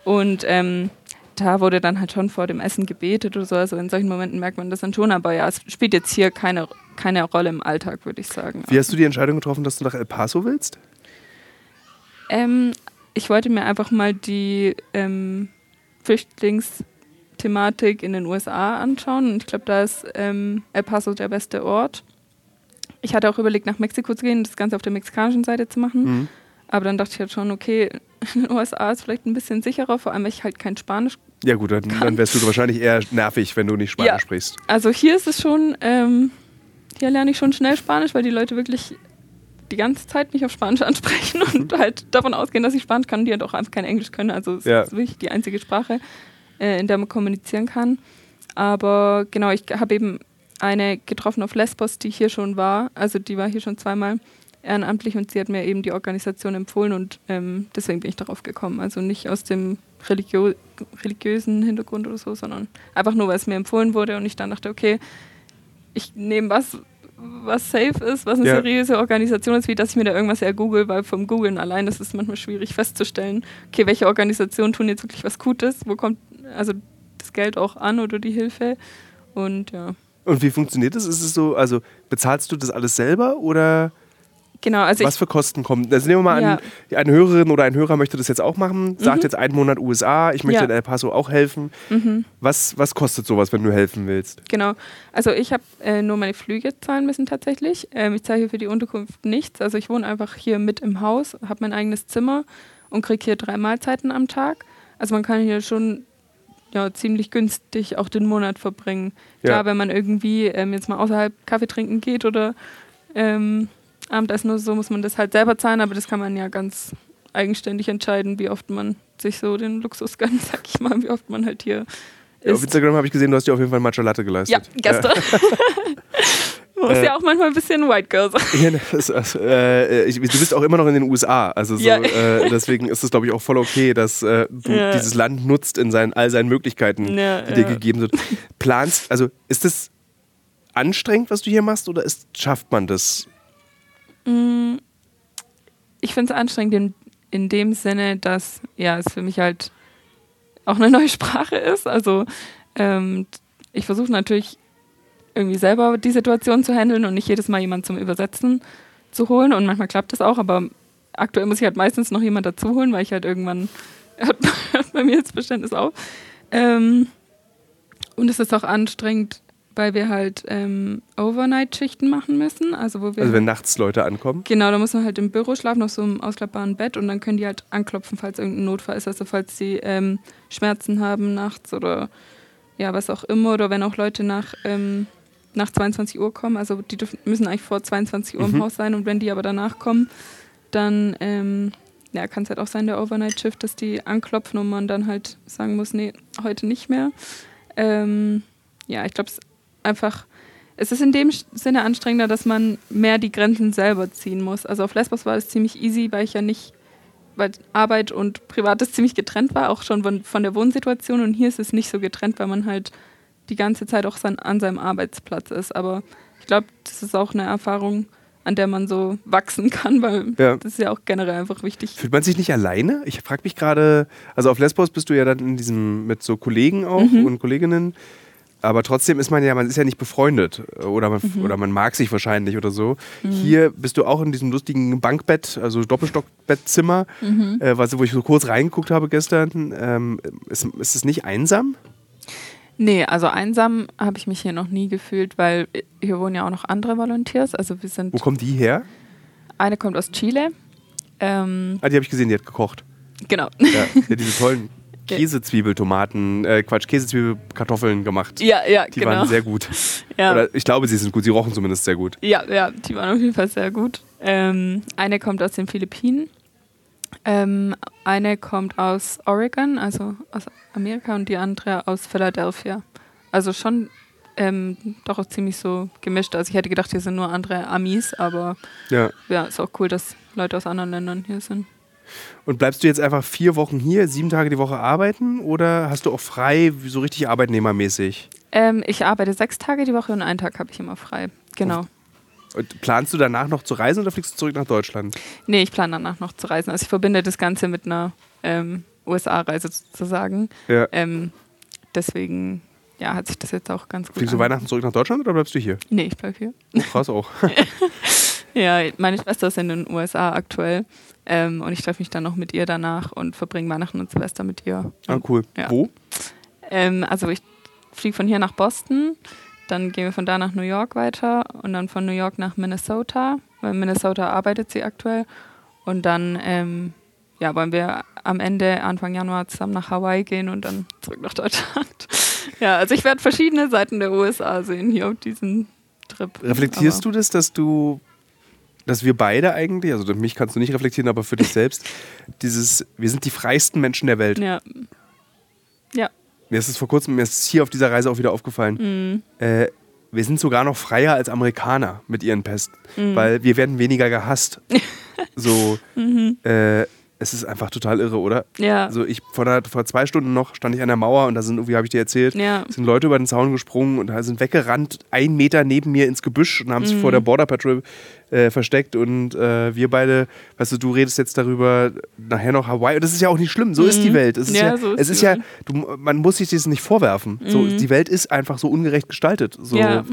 Und ähm, da wurde dann halt schon vor dem Essen gebetet oder so. Also in solchen Momenten merkt man das dann schon. Aber ja, es spielt jetzt hier keine, keine Rolle im Alltag, würde ich sagen. Wie hast du die Entscheidung getroffen, dass du nach El Paso willst? Ähm, ich wollte mir einfach mal die ähm, Flüchtlingsthematik in den USA anschauen. Und ich glaube, da ist ähm, El Paso der beste Ort. Ich hatte auch überlegt, nach Mexiko zu gehen, das Ganze auf der mexikanischen Seite zu machen. Mhm. Aber dann dachte ich halt schon, okay, in den USA ist vielleicht ein bisschen sicherer, vor allem, weil ich halt kein Spanisch Ja gut, dann, dann wärst du wahrscheinlich eher nervig, wenn du nicht Spanisch Ja. sprichst. Also hier ist es schon, ähm, hier lerne ich schon schnell Spanisch, weil die Leute wirklich die ganze Zeit mich auf Spanisch ansprechen und halt davon ausgehen, dass ich Spanisch kann und die halt auch einfach kein Englisch können. Also es Ja. ist wirklich die einzige Sprache, äh, in der man kommunizieren kann. Aber genau, ich habe eben eine getroffen auf Lesbos, die hier schon war. Also die war hier schon zweimal ehrenamtlich und sie hat mir eben die Organisation empfohlen und ähm, deswegen bin ich darauf gekommen. Also nicht aus dem religio religiösen Hintergrund oder so, sondern einfach nur, weil es mir empfohlen wurde und ich dann dachte, okay, ich nehme was, was safe ist, was eine Ja. seriöse Organisation ist, wie dass ich mir da irgendwas ergoogle, weil vom Googlen allein ist es manchmal schwierig festzustellen, okay, welche Organisationen tun jetzt wirklich was Gutes, wo kommt also das Geld auch an oder die Hilfe und ja. Und wie funktioniert das? Ist es so, also bezahlst du das alles selber oder Genau, also was für Kosten kommen? Also nehmen wir mal Ja. an, eine Hörerin oder ein Hörer möchte das jetzt auch machen, sagt Mhm. jetzt einen Monat USA, ich möchte Ja. in El Paso auch helfen. Mhm. Was, was kostet sowas, wenn du helfen willst? Genau. Also ich habe äh, nur meine Flüge zahlen müssen tatsächlich. Ähm, ich zahle hier für die Unterkunft nichts. Also ich wohne einfach hier mit im Haus, habe mein eigenes Zimmer und kriege hier drei Mahlzeiten am Tag. Also man kann hier schon ja, ziemlich günstig auch den Monat verbringen. Ja. Klar, wenn man irgendwie ähm, jetzt mal außerhalb Kaffee trinken geht oder ähm, Abendessen oder so, muss man das halt selber zahlen, aber das kann man ja ganz eigenständig entscheiden, wie oft man sich so den Luxus gönnt, sag ich mal, wie oft man halt hier Ja, auf. Instagram habe ich gesehen, du hast dir auf jeden Fall Matcha Latte Ja, geleistet. gestern. Man muss Äh, ja auch manchmal ein bisschen White Girl sein. Das, das, äh, ich, du bist auch immer noch in den USA, also so, Ja. äh, deswegen ist es, glaube ich, auch voll okay, dass äh, du Ja. dieses Land nutzt in seinen, all seinen Möglichkeiten, Ja, die dir gegeben sind. Planst, also ist es anstrengend, was du hier machst, oder ist, schafft man das? Mm, Ich finde es anstrengend in, in dem Sinne, dass ja, es für mich halt auch eine neue Sprache ist. Also ähm, ich versuche natürlich irgendwie selber die Situation zu handeln und nicht jedes Mal jemand zum Übersetzen zu holen. Und manchmal klappt das auch, aber aktuell muss ich halt meistens noch jemand dazu holen, weil ich halt irgendwann hört, hört bei mir jetzt Verständnis auf. Ähm, und es ist auch anstrengend, weil wir halt ähm, Overnight-Schichten machen müssen. Also wo wir Also wenn nachts Leute ankommen? Genau, da muss man halt im Büro schlafen, auf so einem ausklappbaren Bett und dann können die halt anklopfen, falls irgendein Notfall ist. Also falls sie ähm, Schmerzen haben nachts oder ja, was auch immer. Oder wenn auch Leute nach, ähm, nach 22 Uhr kommen. Also die dürfen, müssen eigentlich vor 22 Uhr Mhm. im Haus sein und wenn die aber danach kommen, dann ähm, ja, kann es halt auch sein, der Overnight-Shift, dass die anklopfen und man dann halt sagen muss, nee, heute nicht mehr. Ähm, ja, ich glaube, es ist einfach, es ist in dem Sinne anstrengender, dass man mehr die Grenzen selber ziehen muss. Also auf Lesbos war es ziemlich easy, weil ich ja nicht, weil Arbeit und Privates ziemlich getrennt war, auch schon von, von der Wohnsituation. Und hier ist es nicht so getrennt, weil man halt die ganze Zeit auch sein, an seinem Arbeitsplatz ist. Aber ich glaube, das ist auch eine Erfahrung, an der man so wachsen kann, weil Ja. das ist ja auch generell einfach wichtig. Fühlt man sich nicht alleine? Ich frage mich gerade, also auf Lesbos bist du ja dann in diesem mit so Kollegen auch Mhm. und Kolleginnen, aber trotzdem ist man ja, man ist ja nicht befreundet oder man, Mhm. oder man mag sich wahrscheinlich oder so. Hier bist du auch in diesem lustigen Bankbett, also Doppelstockbettzimmer, Mhm. äh, wo ich so kurz reingeguckt habe gestern. Ähm, ist, ist es nicht einsam? Nee, also einsam habe ich mich hier noch nie gefühlt, weil hier wohnen ja auch noch andere Volunteers. Also wir sind, Wo kommen die her? eine kommt aus Chile. Ähm, Ah, die habe ich gesehen, die hat gekocht. genau. Ja, die diese tollen Käsezwiebeltomaten, äh, Quatsch, Käsezwiebelkartoffeln gemacht. Ja, ja, Die genau. waren sehr gut. ja. Oder ich glaube, sie sind gut. Sie rochen zumindest sehr gut. Ja, ja, die waren auf jeden Fall sehr gut. Ähm, eine kommt aus den Philippinen. Ähm, eine kommt aus Oregon, also aus Amerika, und die andere aus Philadelphia. Also schon ähm, doch auch ziemlich so gemischt. Also ich hätte gedacht, hier sind nur andere Amis, aber Ja. ja, ist auch cool, dass Leute aus anderen Ländern hier sind. Und bleibst du jetzt einfach vier Wochen hier, sieben Tage die Woche arbeiten oder hast du auch frei, so richtig arbeitnehmermäßig? Ähm, ich arbeite sechs Tage die Woche und einen Tag habe ich immer frei. Genau. Und planst du danach noch zu reisen oder fliegst du zurück nach Deutschland? Nee, ich plane danach noch zu reisen. Also ich verbinde das Ganze mit einer ähm, USA-Reise sozusagen. Ja. Ähm, deswegen ja, hat sich das jetzt auch ganz gut Fliegst du an- Weihnachten zurück nach Deutschland oder bleibst du hier? Nee, ich bleib hier. Oh, krass auch. Ja, meine Schwester ist in den USA aktuell ähm, und ich treffe mich dann noch mit ihr danach und verbringe Weihnachten und Silvester mit ihr. Ah, cool. Ja. Wo? Ähm, also ich fliege von hier nach Boston, dann gehen wir von da nach New York weiter und dann von New York nach Minnesota, weil in Minnesota arbeitet sie aktuell. Und dann ähm, ja, wollen wir am Ende, Anfang Januar, zusammen nach Hawaii gehen und dann zurück nach Deutschland. ja, also ich werde verschiedene Seiten der USA sehen hier auf diesem Trip. Reflektierst aber du das, dass du, dass wir beide eigentlich, also mich kannst du nicht reflektieren, aber für dich selbst, dieses, wir sind die freiesten Menschen der Welt. Ja. Ja. Mir ist es vor kurzem, mir ist es hier auf dieser Reise auch wieder aufgefallen. Mhm. Äh, wir sind sogar noch freier als Amerikaner mit ihren Pesten, mhm. weil wir werden weniger gehasst. so, mhm. äh, es ist einfach total irre, oder? Ja. Also ich vor, der, vor zwei Stunden noch stand ich an der Mauer und da sind irgendwie, habe ich dir erzählt, ja. sind Leute über den Zaun gesprungen und sind weggerannt, einen Meter neben mir ins Gebüsch und haben sich vor der mhm. Border Patrol äh, versteckt und äh, wir beide, weißt du, du redest jetzt darüber, nachher noch Hawaii und das ist ja auch nicht schlimm, so mhm. ist die mhm. Welt. Es ist ja, ja so ist es ist ja, du, man muss sich das nicht vorwerfen. Mhm. So, die Welt ist einfach so ungerecht gestaltet. So, ja.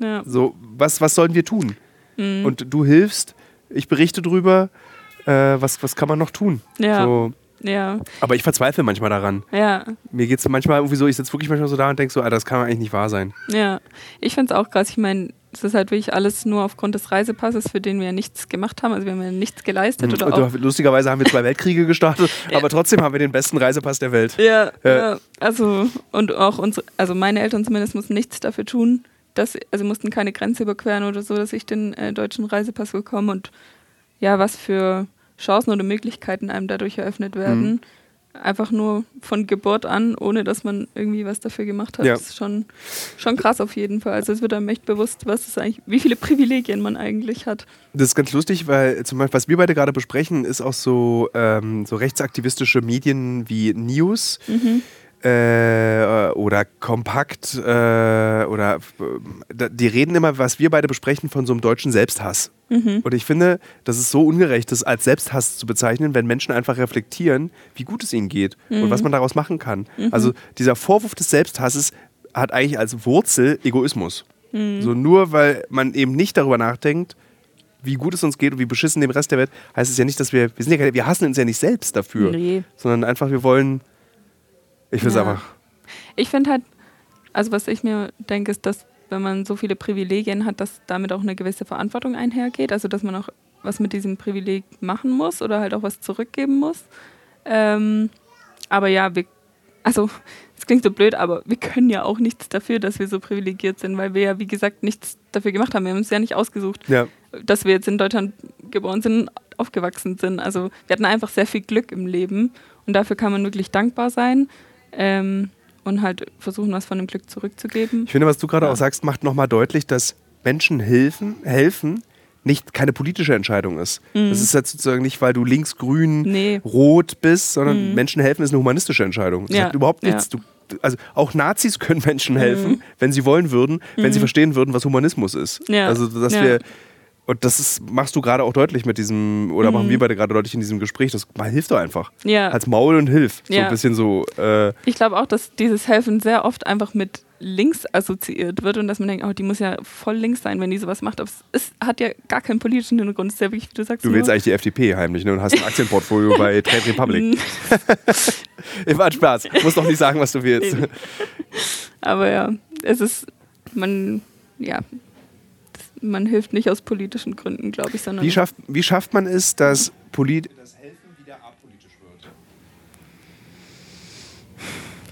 Ja. so was, was sollen wir tun? Mhm. Und du hilfst, ich berichte drüber, äh, was, was kann man noch tun? Ja. So. Ja. Aber ich verzweifle manchmal daran. Ja. Mir geht es manchmal irgendwie so, ich sitze wirklich manchmal so da und denke so, Alter, das kann eigentlich nicht wahr sein. Ja. Ich finde es auch krass. Ich meine, es ist halt wirklich alles nur aufgrund des Reisepasses, für den wir nichts gemacht haben. Also wir haben ja nichts geleistet. Mhm. Oder auch Lustigerweise haben wir zwei Weltkriege gestartet, ja. aber trotzdem haben wir den besten Reisepass der Welt. Ja, ja. ja. Also, und auch unsere, also meine Eltern zumindest mussten nichts dafür tun, dass, also mussten keine Grenze überqueren oder so, dass ich den äh, deutschen Reisepass bekomme. Und ja, was für Chancen oder Möglichkeiten einem dadurch eröffnet werden. Mhm. Einfach nur von Geburt an, ohne dass man irgendwie was dafür gemacht hat. Ja. Das ist schon, schon krass auf jeden Fall. Also es wird einem echt bewusst, was ist eigentlich, wie viele Privilegien man eigentlich hat. Das ist ganz lustig, weil zum Beispiel, was wir beide gerade besprechen, ist auch so, ähm, so rechtsaktivistische Medien wie News. Mhm äh, oder kompakt äh, oder äh, die reden immer, was wir beide besprechen, von so einem deutschen Selbsthass. Mhm. Und ich finde, das ist so ungerecht, das als Selbsthass zu bezeichnen, wenn Menschen einfach reflektieren, wie gut es ihnen geht mhm. und was man daraus machen kann. Mhm. Also dieser Vorwurf des Selbsthasses hat eigentlich als Wurzel Egoismus. Mhm. So nur weil man eben nicht darüber nachdenkt, wie gut es uns geht und wie beschissen dem Rest der Welt, heißt es ja nicht, dass wir, wir sind ja, wir hassen uns ja nicht selbst dafür, nee. sondern einfach, wir wollen ich will es ja. einfach. Ich finde halt, also was ich mir denke, ist, dass wenn man so viele Privilegien hat, dass damit auch eine gewisse Verantwortung einhergeht. Also dass man auch was mit diesem Privileg machen muss oder halt auch was zurückgeben muss. Ähm, aber ja, wir, also es klingt so blöd, aber wir können ja auch nichts dafür, dass wir so privilegiert sind, weil wir ja, wie gesagt, nichts dafür gemacht haben. Wir haben uns ja nicht ausgesucht, ja. dass wir jetzt in Deutschland geboren sind, aufgewachsen sind. Also wir hatten einfach sehr viel Glück im Leben und dafür kann man wirklich dankbar sein. Ähm, und halt versuchen, was von dem Glück zurückzugeben. Ich finde, was du gerade ja. auch sagst, macht nochmal deutlich, dass Menschen helfen, helfen nicht keine politische Entscheidung ist. Mhm. Das ist jetzt sozusagen nicht, weil du links, grün, nee. rot bist, sondern mhm. Menschen helfen ist eine humanistische Entscheidung. Das ja. hat überhaupt nichts. Ja. Du, also auch Nazis können Menschen helfen, mhm. wenn sie wollen würden, wenn sie mhm. verstehen würden, was Humanismus ist. Ja. Also dass wir und das ist, machst du gerade auch deutlich mit diesem, oder mhm. machen wir beide gerade deutlich in diesem Gespräch, das mal hilft doch einfach. Ja. Als Maul und hilf. So ja. ein bisschen so. Äh ich glaube auch, dass dieses Helfen sehr oft einfach mit links assoziiert wird und dass man denkt, oh, die muss ja voll links sein, wenn die sowas macht. Aber es hat ja gar keinen politischen Hintergrund. Ist ja wirklich, wie du sagst. Du willst eigentlich die FDP heimlich ne? und hast ein Aktienportfolio bei Trade Republic. ich war Spaß. Muss doch nicht sagen, was du willst. Aber ja, es ist, man, ja, man hilft nicht aus politischen Gründen, glaube ich, sondern. Wie schafft, wie schafft man es, dass Polit das Helfen wieder apolitisch wird?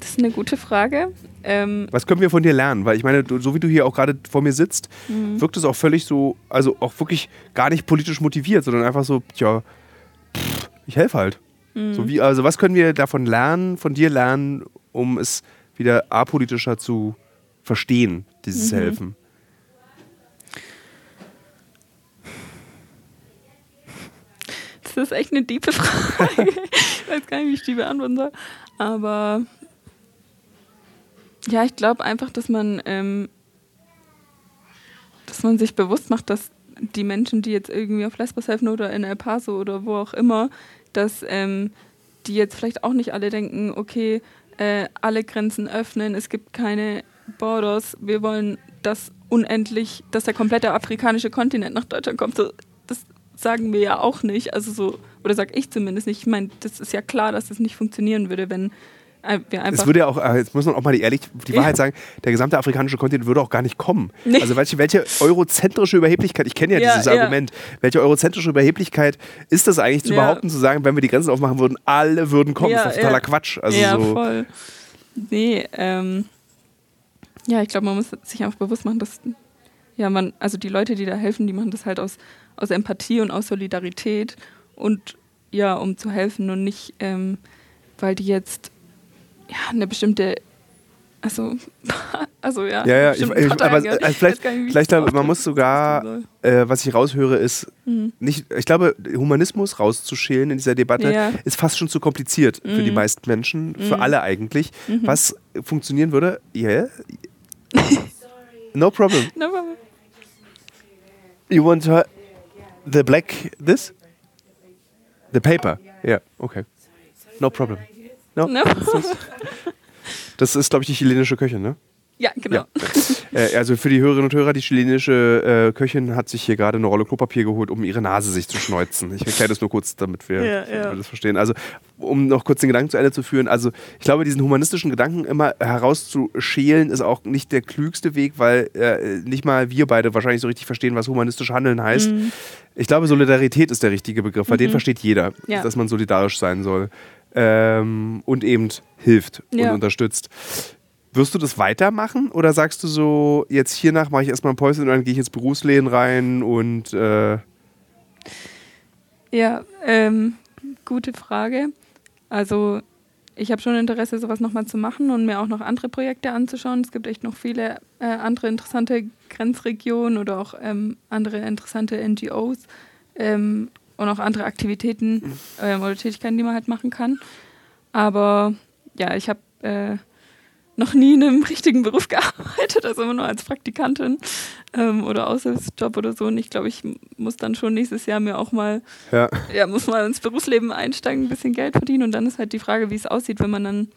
Das ist eine gute Frage. Ähm Was können wir von dir lernen? Weil ich meine, so wie du hier auch gerade vor mir sitzt, mhm. wirkt es auch völlig so, also auch wirklich gar nicht politisch motiviert, sondern einfach so, tja, pff, ich helfe halt. Mhm. So wie, also was können wir davon lernen, von dir lernen, um es wieder apolitischer zu verstehen, dieses mhm. Helfen? Das ist echt eine tiefe Frage. ich weiß gar nicht, wie ich die beantworten soll. Aber ja, ich glaube einfach, dass man, ähm, dass man sich bewusst macht, dass die Menschen, die jetzt irgendwie auf Lesbos helfen oder in El Paso oder wo auch immer, dass ähm, die jetzt vielleicht auch nicht alle denken, okay, äh, alle Grenzen öffnen, es gibt keine Borders, wir wollen, dass unendlich, dass der komplette afrikanische Kontinent nach Deutschland kommt. So, sagen wir ja auch nicht. Also so, oder sag ich zumindest nicht. Ich meine, das ist ja klar, dass das nicht funktionieren würde, wenn, es würde ja auch, äh, jetzt muss man auch mal die ehrlich die Wahrheit sagen, der gesamte afrikanische Kontinent würde auch gar nicht kommen. Nee. Also welche, welche eurozentrische Überheblichkeit, ich kenne ja, ja, dieses ja. Argument, welche eurozentrische Überheblichkeit ist das eigentlich zu ja. behaupten, zu sagen, wenn wir die Grenzen aufmachen würden, alle würden kommen? das ist totaler Quatsch. Also ja, so. voll. Nee, ähm, ja, ich glaube, man muss sich einfach bewusst machen, dass ja, man, also die Leute, die da helfen, die machen das halt aus, aus Empathie und aus Solidarität und ja, um zu helfen und nicht, ähm, weil die jetzt ja, eine bestimmte also, also ja. Ja, ja, ich, ich, aber also vielleicht, vielleicht man muss sogar, äh, was ich raushöre, ist mhm. nicht, ich glaube, Humanismus rauszuschälen in dieser Debatte ja. ist fast schon zu kompliziert mhm. für die mhm. meisten Menschen, mhm. für alle eigentlich. Mhm. Was funktionieren würde, yeah. no problem. No problem. You want to the black this? The paper? Yeah, okay. No problem. No. no. Das ist, glaube ich, die chilenische Köchin, ne? Ja, genau. Ja. Äh, also für die Hörerinnen und Hörer, die chilenische äh, Köchin hat sich hier gerade eine Rolle Klopapier geholt, um ihre Nase sich zu schneuzen. Ich erkläre das nur kurz, damit wir, ja, ja. wir, das verstehen. Also, um noch kurz den Gedanken zu Ende zu führen, also ich glaube, diesen humanistischen Gedanken immer herauszuschälen, ist auch nicht der klügste Weg, weil äh, nicht mal wir beide wahrscheinlich so richtig verstehen, was humanistisch handeln heißt. Mhm. Ich glaube, Solidarität ist der richtige Begriff, weil mhm. den versteht jeder, dass man solidarisch sein soll ähm, und eben hilft und unterstützt. Wirst du das weitermachen oder sagst du so, jetzt hiernach mache ich erstmal ein Päuschen und dann gehe ich ins Berufsleben rein und. Äh ja, ähm, gute Frage. Also, ich habe schon Interesse, sowas nochmal zu machen und mir auch noch andere Projekte anzuschauen. Es gibt echt noch viele äh, andere interessante Grenzregionen oder auch ähm, andere interessante NGOs. Ähm, und auch andere Aktivitäten äh, oder Tätigkeiten, die man halt machen kann. Aber ja, ich habe äh, noch nie in einem richtigen Beruf gearbeitet, also immer nur als Praktikantin ähm, oder Aushilfsjob oder so. Und ich glaube, ich muss dann schon nächstes Jahr mir auch mal, ja. ja, muss mal ins Berufsleben einsteigen, ein bisschen Geld verdienen. Und dann ist halt die Frage, wie es aussieht, wenn man dann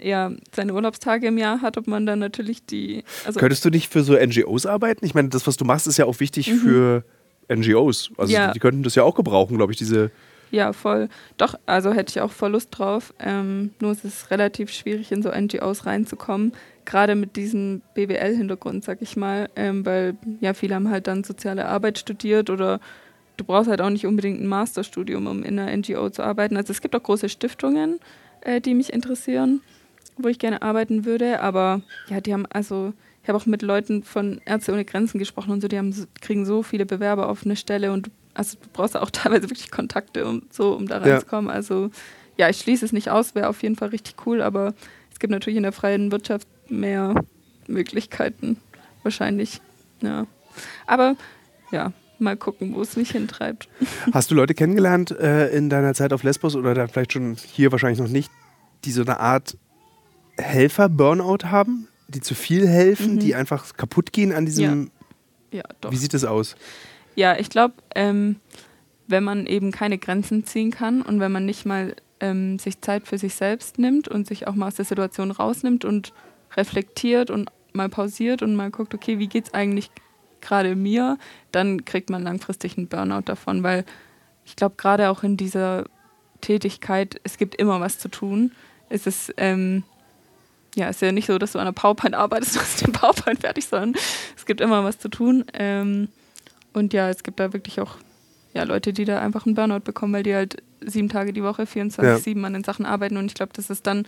ja, seine Urlaubstage im Jahr hat, ob man dann natürlich die. Also Könntest du nicht für so NGOs arbeiten? Ich meine, das, was du machst, ist ja auch wichtig mhm. für NGOs. Also ja. die könnten das ja auch gebrauchen, glaube ich, diese. Ja, voll. Doch, also hätte ich auch voll Lust drauf. Ähm, nur ist es relativ schwierig, in so NGOs reinzukommen. Gerade mit diesem BWL-Hintergrund, sag ich mal. Ähm, weil ja, viele haben halt dann soziale Arbeit studiert oder du brauchst halt auch nicht unbedingt ein Masterstudium, um in einer NGO zu arbeiten. Also es gibt auch große Stiftungen, äh, die mich interessieren, wo ich gerne arbeiten würde. Aber ja, die haben also ich habe auch mit Leuten von Ärzte ohne Grenzen gesprochen und so, die haben, kriegen so viele Bewerber auf eine Stelle und also du brauchst auch teilweise wirklich Kontakte, um so, um da reinzukommen. Ja. Also ja, ich schließe es nicht aus, wäre auf jeden Fall richtig cool, aber es gibt natürlich in der freien Wirtschaft mehr Möglichkeiten, wahrscheinlich. Ja. Aber ja, mal gucken, wo es mich hintreibt. Hast du Leute kennengelernt äh, in deiner Zeit auf Lesbos oder da vielleicht schon hier wahrscheinlich noch nicht, die so eine Art Helfer-Burnout haben? die zu viel helfen, mhm. die einfach kaputt gehen an diesem. Ja, ja doch. Wie sieht das aus? Ja, ich glaube, ähm, wenn man eben keine Grenzen ziehen kann und wenn man nicht mal ähm, sich Zeit für sich selbst nimmt und sich auch mal aus der Situation rausnimmt und reflektiert und mal pausiert und mal guckt, okay, wie geht es eigentlich gerade mir, dann kriegt man langfristig einen Burnout davon, weil ich glaube, gerade auch in dieser Tätigkeit, es gibt immer was zu tun. Es ist ähm, ja, ist ja nicht so, dass du an einer PowerPoint arbeitest, du hast den PowerPoint fertig, sondern es gibt immer was zu tun. Ähm, und ja, es gibt da wirklich auch ja, Leute, die da einfach einen Burnout bekommen, weil die halt sieben Tage die Woche, 24-7 ja. an den Sachen arbeiten. Und ich glaube, das ist dann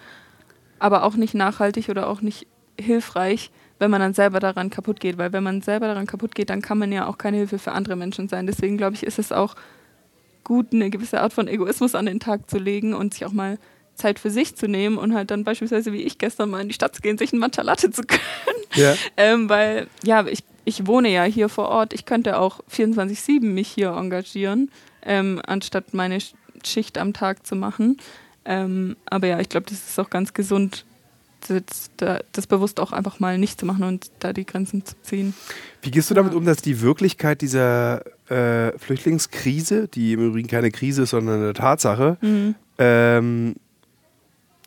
aber auch nicht nachhaltig oder auch nicht hilfreich, wenn man dann selber daran kaputt geht. Weil wenn man selber daran kaputt geht, dann kann man ja auch keine Hilfe für andere Menschen sein. Deswegen glaube ich, ist es auch gut, eine gewisse Art von Egoismus an den Tag zu legen und sich auch mal Zeit für sich zu nehmen und halt dann beispielsweise wie ich gestern mal in die Stadt zu gehen, sich ein Matcha Latte zu können. Ja. ähm, weil, ja, ich, ich wohne ja hier vor Ort. Ich könnte auch 24-7 mich hier engagieren, ähm, anstatt meine Schicht am Tag zu machen. Ähm, aber ja, ich glaube, das ist auch ganz gesund, das, das, bewusst auch einfach mal nicht zu machen und da die Grenzen zu ziehen. Wie gehst du damit um, dass die Wirklichkeit dieser äh, Flüchtlingskrise, die im Übrigen keine Krise ist, sondern eine Tatsache, mhm. ähm,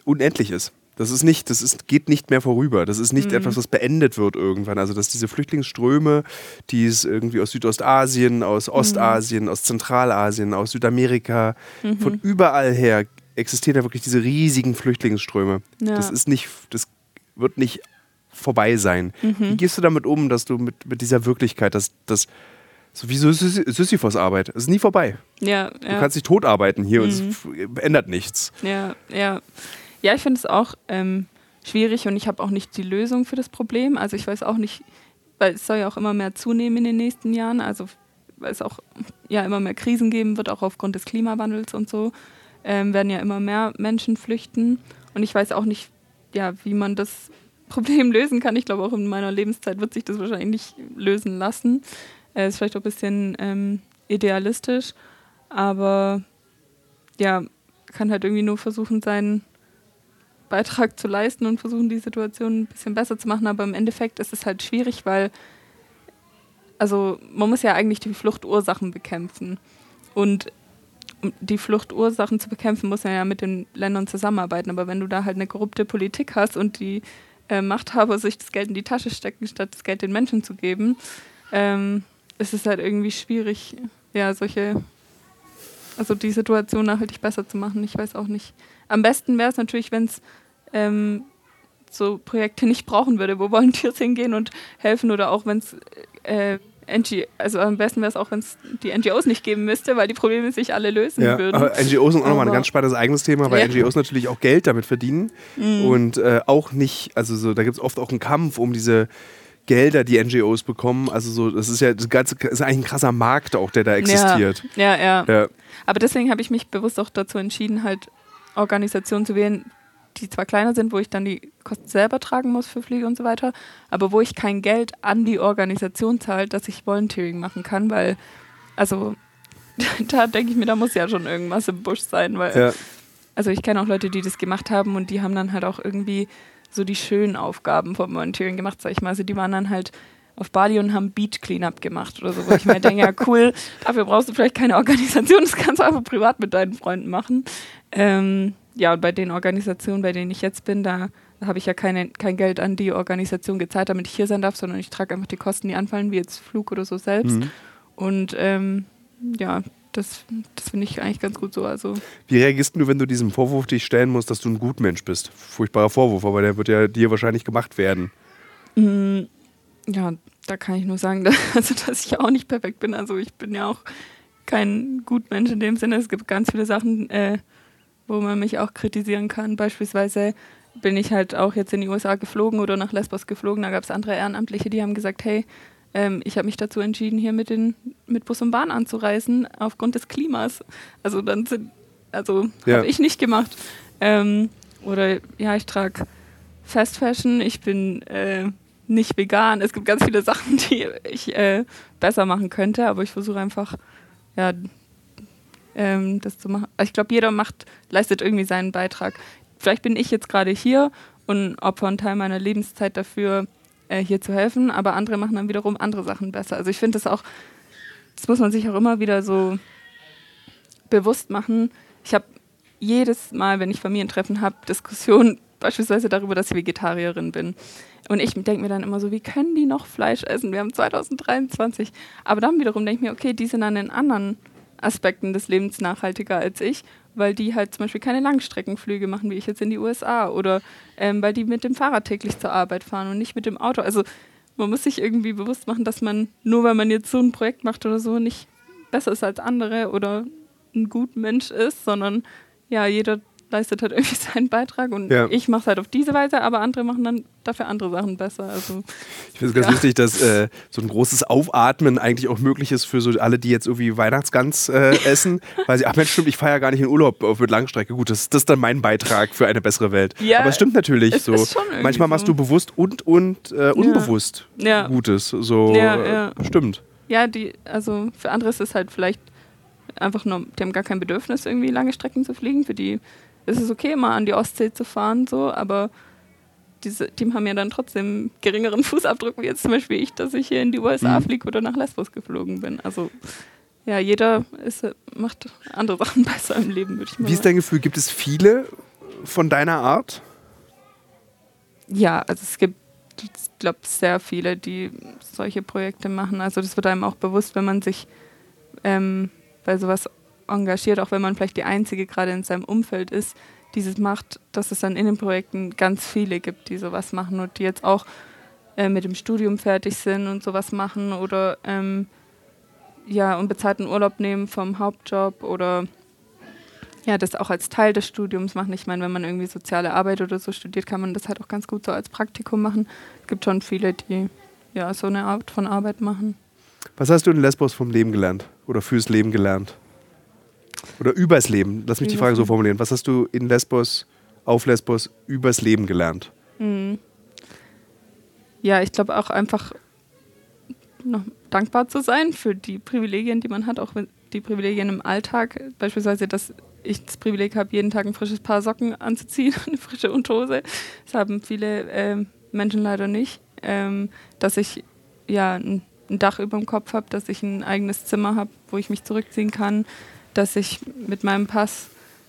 unendlich ist. Das ist nicht, das ist, geht nicht mehr vorüber. Das ist nicht mhm. etwas, was beendet wird irgendwann. Also, dass diese Flüchtlingsströme, die es irgendwie aus Südostasien, aus mhm. Ostasien, mhm. aus Zentralasien, aus Südamerika, mhm. von überall her existieren ja wirklich diese riesigen Flüchtlingsströme. Ja. Das ist nicht, das wird nicht vorbei sein. Mhm. Wie gehst du damit um, dass du mit, mit dieser Wirklichkeit, dass das so wie so Sisyphos-Arbeit, es ist nie vorbei. Ja, Du ja. kannst dich tot arbeiten hier und Mhm. es f- ändert nichts. Ja, ja. Ja, ich finde es auch ähm, schwierig und ich habe auch nicht die Lösung für das Problem. Also ich weiß auch nicht, weil es soll ja auch immer mehr zunehmen in den nächsten Jahren. Also weil es auch ja immer mehr Krisen geben wird, auch aufgrund des Klimawandels und so, ähm, werden ja immer mehr Menschen flüchten. Und ich weiß auch nicht, ja, wie man das Problem lösen kann. Ich glaube, auch in meiner Lebenszeit wird sich das wahrscheinlich nicht lösen lassen. Äh, ist vielleicht auch ein bisschen ähm, idealistisch, aber ja, kann halt irgendwie nur versuchen, seinen Beitrag zu leisten und versuchen, die Situation ein bisschen besser zu machen. Aber im Endeffekt ist es halt schwierig, weil, also man muss ja eigentlich die Fluchtursachen bekämpfen. Und um die Fluchtursachen zu bekämpfen, muss man ja mit den Ländern zusammenarbeiten. Aber wenn du da halt eine korrupte Politik hast und die äh, Machthaber sich das Geld in die Tasche stecken, statt das Geld den Menschen zu geben, ähm, ist es halt irgendwie schwierig, ja, solche, also die Situation nachhaltig besser zu machen. Ich weiß auch nicht. Am besten wäre es natürlich, wenn es ähm, so Projekte nicht brauchen würde, wo Volunteers hingehen und helfen oder auch wenn es äh, also am besten wäre es auch, wenn es die NGOs nicht geben müsste, weil die Probleme sich alle lösen Ja, würden. aber NGOs sind auch nochmal ein ganz spannendes eigenes Thema, weil Ja. Mhm. NGOs natürlich auch Geld damit verdienen und äh, auch nicht, also so, da gibt es oft auch einen Kampf um diese Gelder, die NGOs bekommen. Also so, das ist ja das ganze ist eigentlich ein krasser Markt auch, der da existiert. Ja, ja. Ja. Aber deswegen habe ich mich bewusst auch dazu entschieden, halt Organisationen zu wählen, die zwar kleiner sind, wo ich dann die Kosten selber tragen muss für Pflege und so weiter, aber wo ich kein Geld an die Organisation zahle, dass ich Volunteering machen kann, weil, also, da denke ich mir, da muss ja schon irgendwas im Busch sein, weil, Ja. also ich kenne auch Leute, die das gemacht haben und die haben dann halt auch irgendwie so die schönen Aufgaben vom Volunteering gemacht, sag ich mal. Also die waren dann halt auf Bali und haben Beach Cleanup gemacht oder so, wo ich mir denke, ja cool, dafür brauchst du vielleicht keine Organisation, das kannst du einfach privat mit deinen Freunden machen. Ähm, ja, und bei den Organisationen, bei denen ich jetzt bin, da habe ich ja keine, kein Geld an die Organisation gezahlt, damit ich hier sein darf, sondern ich trage einfach die Kosten, die anfallen, wie jetzt Flug oder so selbst. Mhm. Und ähm, ja, das, das finde ich eigentlich ganz gut so. Also Wie reagierst du, wenn du diesem Vorwurf dich stellen musst, dass du ein Gutmensch bist? Furchtbarer Vorwurf, aber der wird ja dir wahrscheinlich gemacht werden. Mm, Ja, da kann ich nur sagen, dass, also, dass ich auch nicht perfekt bin. Also ich bin ja auch kein Gutmensch in dem Sinne. Es gibt ganz viele Sachen, äh, wo man mich auch kritisieren kann. Beispielsweise bin ich halt auch jetzt in die USA geflogen oder nach Lesbos geflogen. Da gab es andere Ehrenamtliche, die haben gesagt, hey, ähm, ich habe mich dazu entschieden, hier mit, den, mit Bus und Bahn anzureisen, aufgrund des Klimas. Also dann sind, also Ja. habe ich nicht gemacht. Ähm, oder ja, ich trage Fast Fashion, ich bin äh, nicht vegan. Es gibt ganz viele Sachen, die ich äh, besser machen könnte, aber ich versuche einfach, ja, ähm, das zu machen. Ich glaube, jeder macht, leistet irgendwie seinen Beitrag. Vielleicht bin ich jetzt gerade hier und opfer einen Teil meiner Lebenszeit dafür, äh, hier zu helfen, aber andere machen dann wiederum andere Sachen besser. Also ich finde das auch, das muss man sich auch immer wieder so bewusst machen. Ich habe jedes Mal, wenn ich Familientreffen habe, Diskussionen beispielsweise darüber, dass ich Vegetarierin bin. Und ich denke mir dann immer so, wie können die noch Fleisch essen? Wir haben 2023. Aber dann wiederum denke ich mir, okay, die sind an den anderen Aspekten des Lebens nachhaltiger als ich, weil die halt zum Beispiel keine Langstreckenflüge machen, wie ich jetzt in die USA. Oder ähm, weil die mit dem Fahrrad täglich zur Arbeit fahren und nicht mit dem Auto. Also man muss sich irgendwie bewusst machen, dass man, nur weil man jetzt so ein Projekt macht oder so, nicht besser ist als andere oder ein gut Mensch ist, sondern ja, jeder leistet halt irgendwie seinen Beitrag und Ja. ich mache es halt auf diese Weise, aber andere machen dann dafür andere Sachen besser. Also Ich finde es ganz Ja. lustig, dass äh, so ein großes Aufatmen eigentlich auch möglich ist für so alle, die jetzt irgendwie Weihnachtsgans äh, essen, weil sie, ach Mensch, stimmt, ich fahre ja gar nicht in Urlaub auf mit Langstrecke. Gut, das, das ist dann mein Beitrag für eine bessere Welt. Ja, Aber es stimmt natürlich es so. Manchmal machst du bewusst und und äh, unbewusst. Gutes. So Ja, äh, stimmt. ja, die, also für andere ist es halt vielleicht einfach nur, die haben gar kein Bedürfnis, irgendwie lange Strecken zu fliegen. Für die ist es okay, mal an die Ostsee zu fahren, so, aber diese, die haben ja dann trotzdem geringeren Fußabdruck, wie jetzt zum Beispiel ich, dass ich hier in die USA Mhm. fliege oder nach Lesbos geflogen bin. Also ja, jeder ist, macht andere Sachen besser im Leben, würde ich mal Wie ist sagen. dein Gefühl? Gibt es viele von deiner Art? Ja, also es gibt, ich glaube, sehr viele, die solche Projekte machen. Also das wird einem auch bewusst, wenn man sich ähm, bei sowas engagiert, auch wenn man vielleicht die Einzige gerade in seinem Umfeld ist, dieses macht, dass es dann in den Projekten ganz viele gibt, die sowas machen und die jetzt auch äh, mit dem Studium fertig sind und sowas machen oder ähm, ja, unbezahlten Urlaub nehmen vom Hauptjob oder ja, das auch als Teil des Studiums machen. Ich meine, wenn man irgendwie soziale Arbeit oder so studiert, kann man das halt auch ganz gut so als Praktikum machen. Es gibt schon viele, die ja so eine Art von Arbeit machen. Was hast du in Lesbos vom Leben gelernt oder fürs Leben gelernt? Oder übers Leben? Lass mich die Frage so formulieren. Was hast du in Lesbos, auf Lesbos, übers Leben gelernt? Mhm. Ja, ich glaube auch einfach noch dankbar zu sein für die Privilegien, die man hat, auch die Privilegien im Alltag. Beispielsweise, dass ich das Privileg habe, jeden Tag ein frisches Paar Socken anzuziehen, eine frische Unterhose. Das haben viele äh, Menschen leider nicht. Ähm, dass ich ja ein, ein Dach über dem Kopf habe, dass ich ein eigenes Zimmer habe, wo ich mich zurückziehen kann, dass ich mit meinem Pass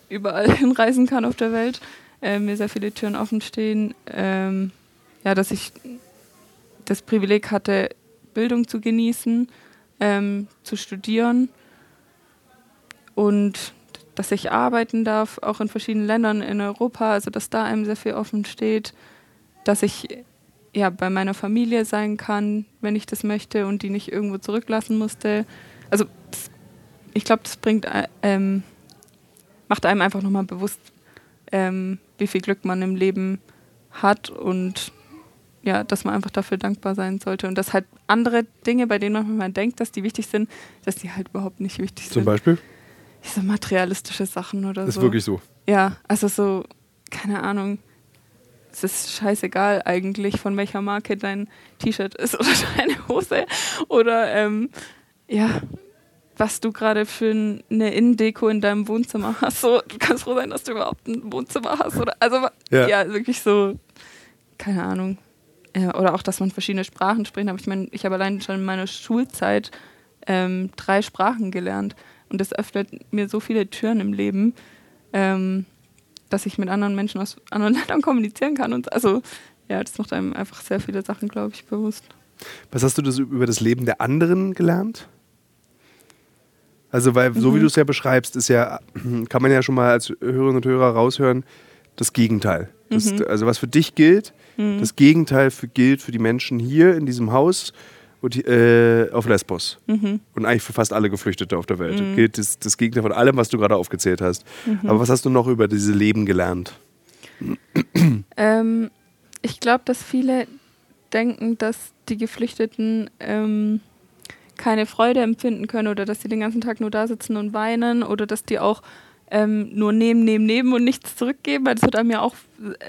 überall hinreisen kann auf der Welt, äh, mir sehr viele Türen offen stehen. Ähm, ja, dass ich das Privileg hatte, Bildung zu genießen, ähm, zu studieren und dass ich arbeiten darf, auch in verschiedenen Ländern in Europa, also dass da einem sehr viel offen steht, dass ich ja bei meiner Familie sein kann, wenn ich das möchte und die nicht irgendwo zurücklassen musste. Also ich glaube, das bringt äh, ähm, macht einem einfach nochmal bewusst, ähm, wie viel Glück man im Leben hat und ja, dass man einfach dafür dankbar sein sollte und dass halt andere Dinge, bei denen man manchmal denkt, dass die wichtig sind, dass die halt überhaupt nicht wichtig Zum sind. Zum Beispiel? so materialistische Sachen oder ist so. Ist wirklich so. Ja, also so, keine Ahnung. Es ist scheißegal eigentlich, von welcher Marke dein T-Shirt ist oder deine Hose. Oder ähm, ja, was du gerade für eine Innendeko in deinem Wohnzimmer hast. So, du kannst froh sein, dass du überhaupt ein Wohnzimmer hast. Oder, also ja. ja wirklich so, keine Ahnung. Ja, oder auch, dass man verschiedene Sprachen spricht. Aber ich meine, ich habe allein schon in meiner Schulzeit ähm, drei Sprachen gelernt. Und das öffnet mir so viele Türen im Leben, ähm, dass ich mit anderen Menschen aus anderen Ländern kommunizieren kann. Und also, ja, das macht einem einfach sehr viele Sachen, glaube ich, bewusst. Was hast du das über das Leben der anderen gelernt? Also, weil so wie mhm. du es ja beschreibst, ist ja, kann man ja schon mal als Hörerinnen und Hörer raushören, das Gegenteil. Das, mhm. Also was für dich gilt, mhm. das Gegenteil für, gilt für die Menschen hier in diesem Haus und, äh, auf Lesbos. Mhm. Und eigentlich für fast alle Geflüchtete auf der Welt. Mhm. Gilt das, das, Gegenteil von allem, was du gerade aufgezählt hast. Mhm. Aber was hast du noch über diese Leben gelernt? Ähm, ich glaube, dass viele denken, dass die Geflüchteten ähm, keine Freude empfinden können oder dass sie den ganzen Tag nur da sitzen und weinen oder dass die auch ähm, nur nehmen, nehmen, nehmen und nichts zurückgeben. Weil das wird einem ja auch,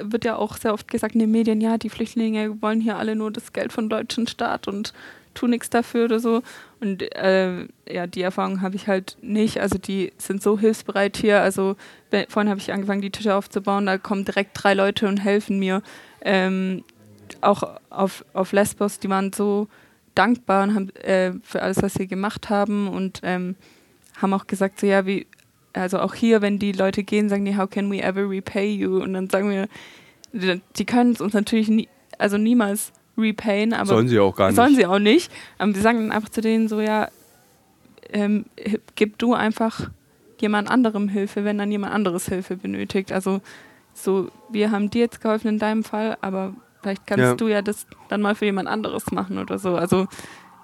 wird ja auch sehr oft gesagt in den Medien, ja, die Flüchtlinge wollen hier alle nur das Geld vom deutschen Staat und tu nichts dafür oder so. Und äh, ja, die Erfahrung habe ich halt nicht. Also die sind so hilfsbereit hier. Also vorhin habe ich angefangen, die Tische aufzubauen. Da kommen direkt drei Leute und helfen mir. Ähm, auch auf, auf Lesbos, die waren so dankbar und haben, äh, für alles, was sie gemacht haben und ähm, haben auch gesagt, so ja, wie, also auch hier, wenn die Leute gehen, sagen die, how can we ever repay you? Und dann sagen wir, die können es uns natürlich nie, also niemals repayen, aber sollen sie auch gar nicht. Sollen sie auch nicht. Ähm, wir sagen dann einfach zu denen so, ja, ähm, gib du einfach jemand anderem Hilfe, wenn dann jemand anderes Hilfe benötigt. Also so, wir haben dir jetzt geholfen in deinem Fall, aber vielleicht kannst ja. du ja das dann mal für jemand anderes machen oder so. Also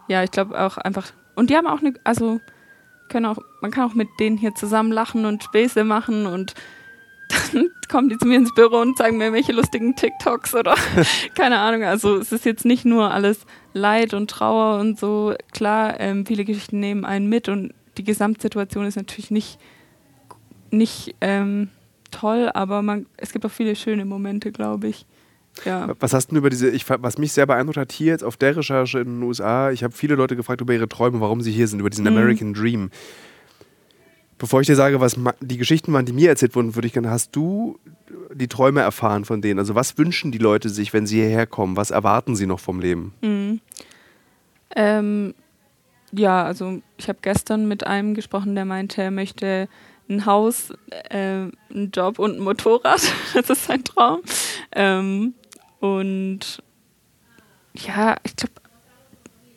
ja, ich glaube auch einfach. Und die haben auch eine, also können auch, man kann auch mit denen hier zusammen lachen und Späße machen und dann kommen die zu mir ins Büro und zeigen mir welche lustigen TikToks oder keine Ahnung. Also es ist jetzt nicht nur alles Leid und Trauer und so. Klar, ähm, viele Geschichten nehmen einen mit und die Gesamtsituation ist natürlich nicht, nicht ähm, toll, aber man, es gibt auch viele schöne Momente, glaube ich. Ja. Was hast du über diese, ich, was mich sehr beeindruckt hat hier jetzt auf der Recherche in den USA, ich habe viele Leute gefragt über ihre Träume, warum sie hier sind, über diesen mhm. American Dream. Bevor ich dir sage, was die Geschichten waren, die mir erzählt wurden, würde ich gerne, hast du die Träume erfahren von denen? Also was wünschen die Leute sich, wenn sie hierher kommen? Was erwarten sie noch vom Leben? Mhm. Ähm, ja, also ich habe gestern mit einem gesprochen, der meinte, er möchte ein Haus, äh, einen Job und ein Motorrad. das ist sein Traum. Ähm, und ja, ich glaube,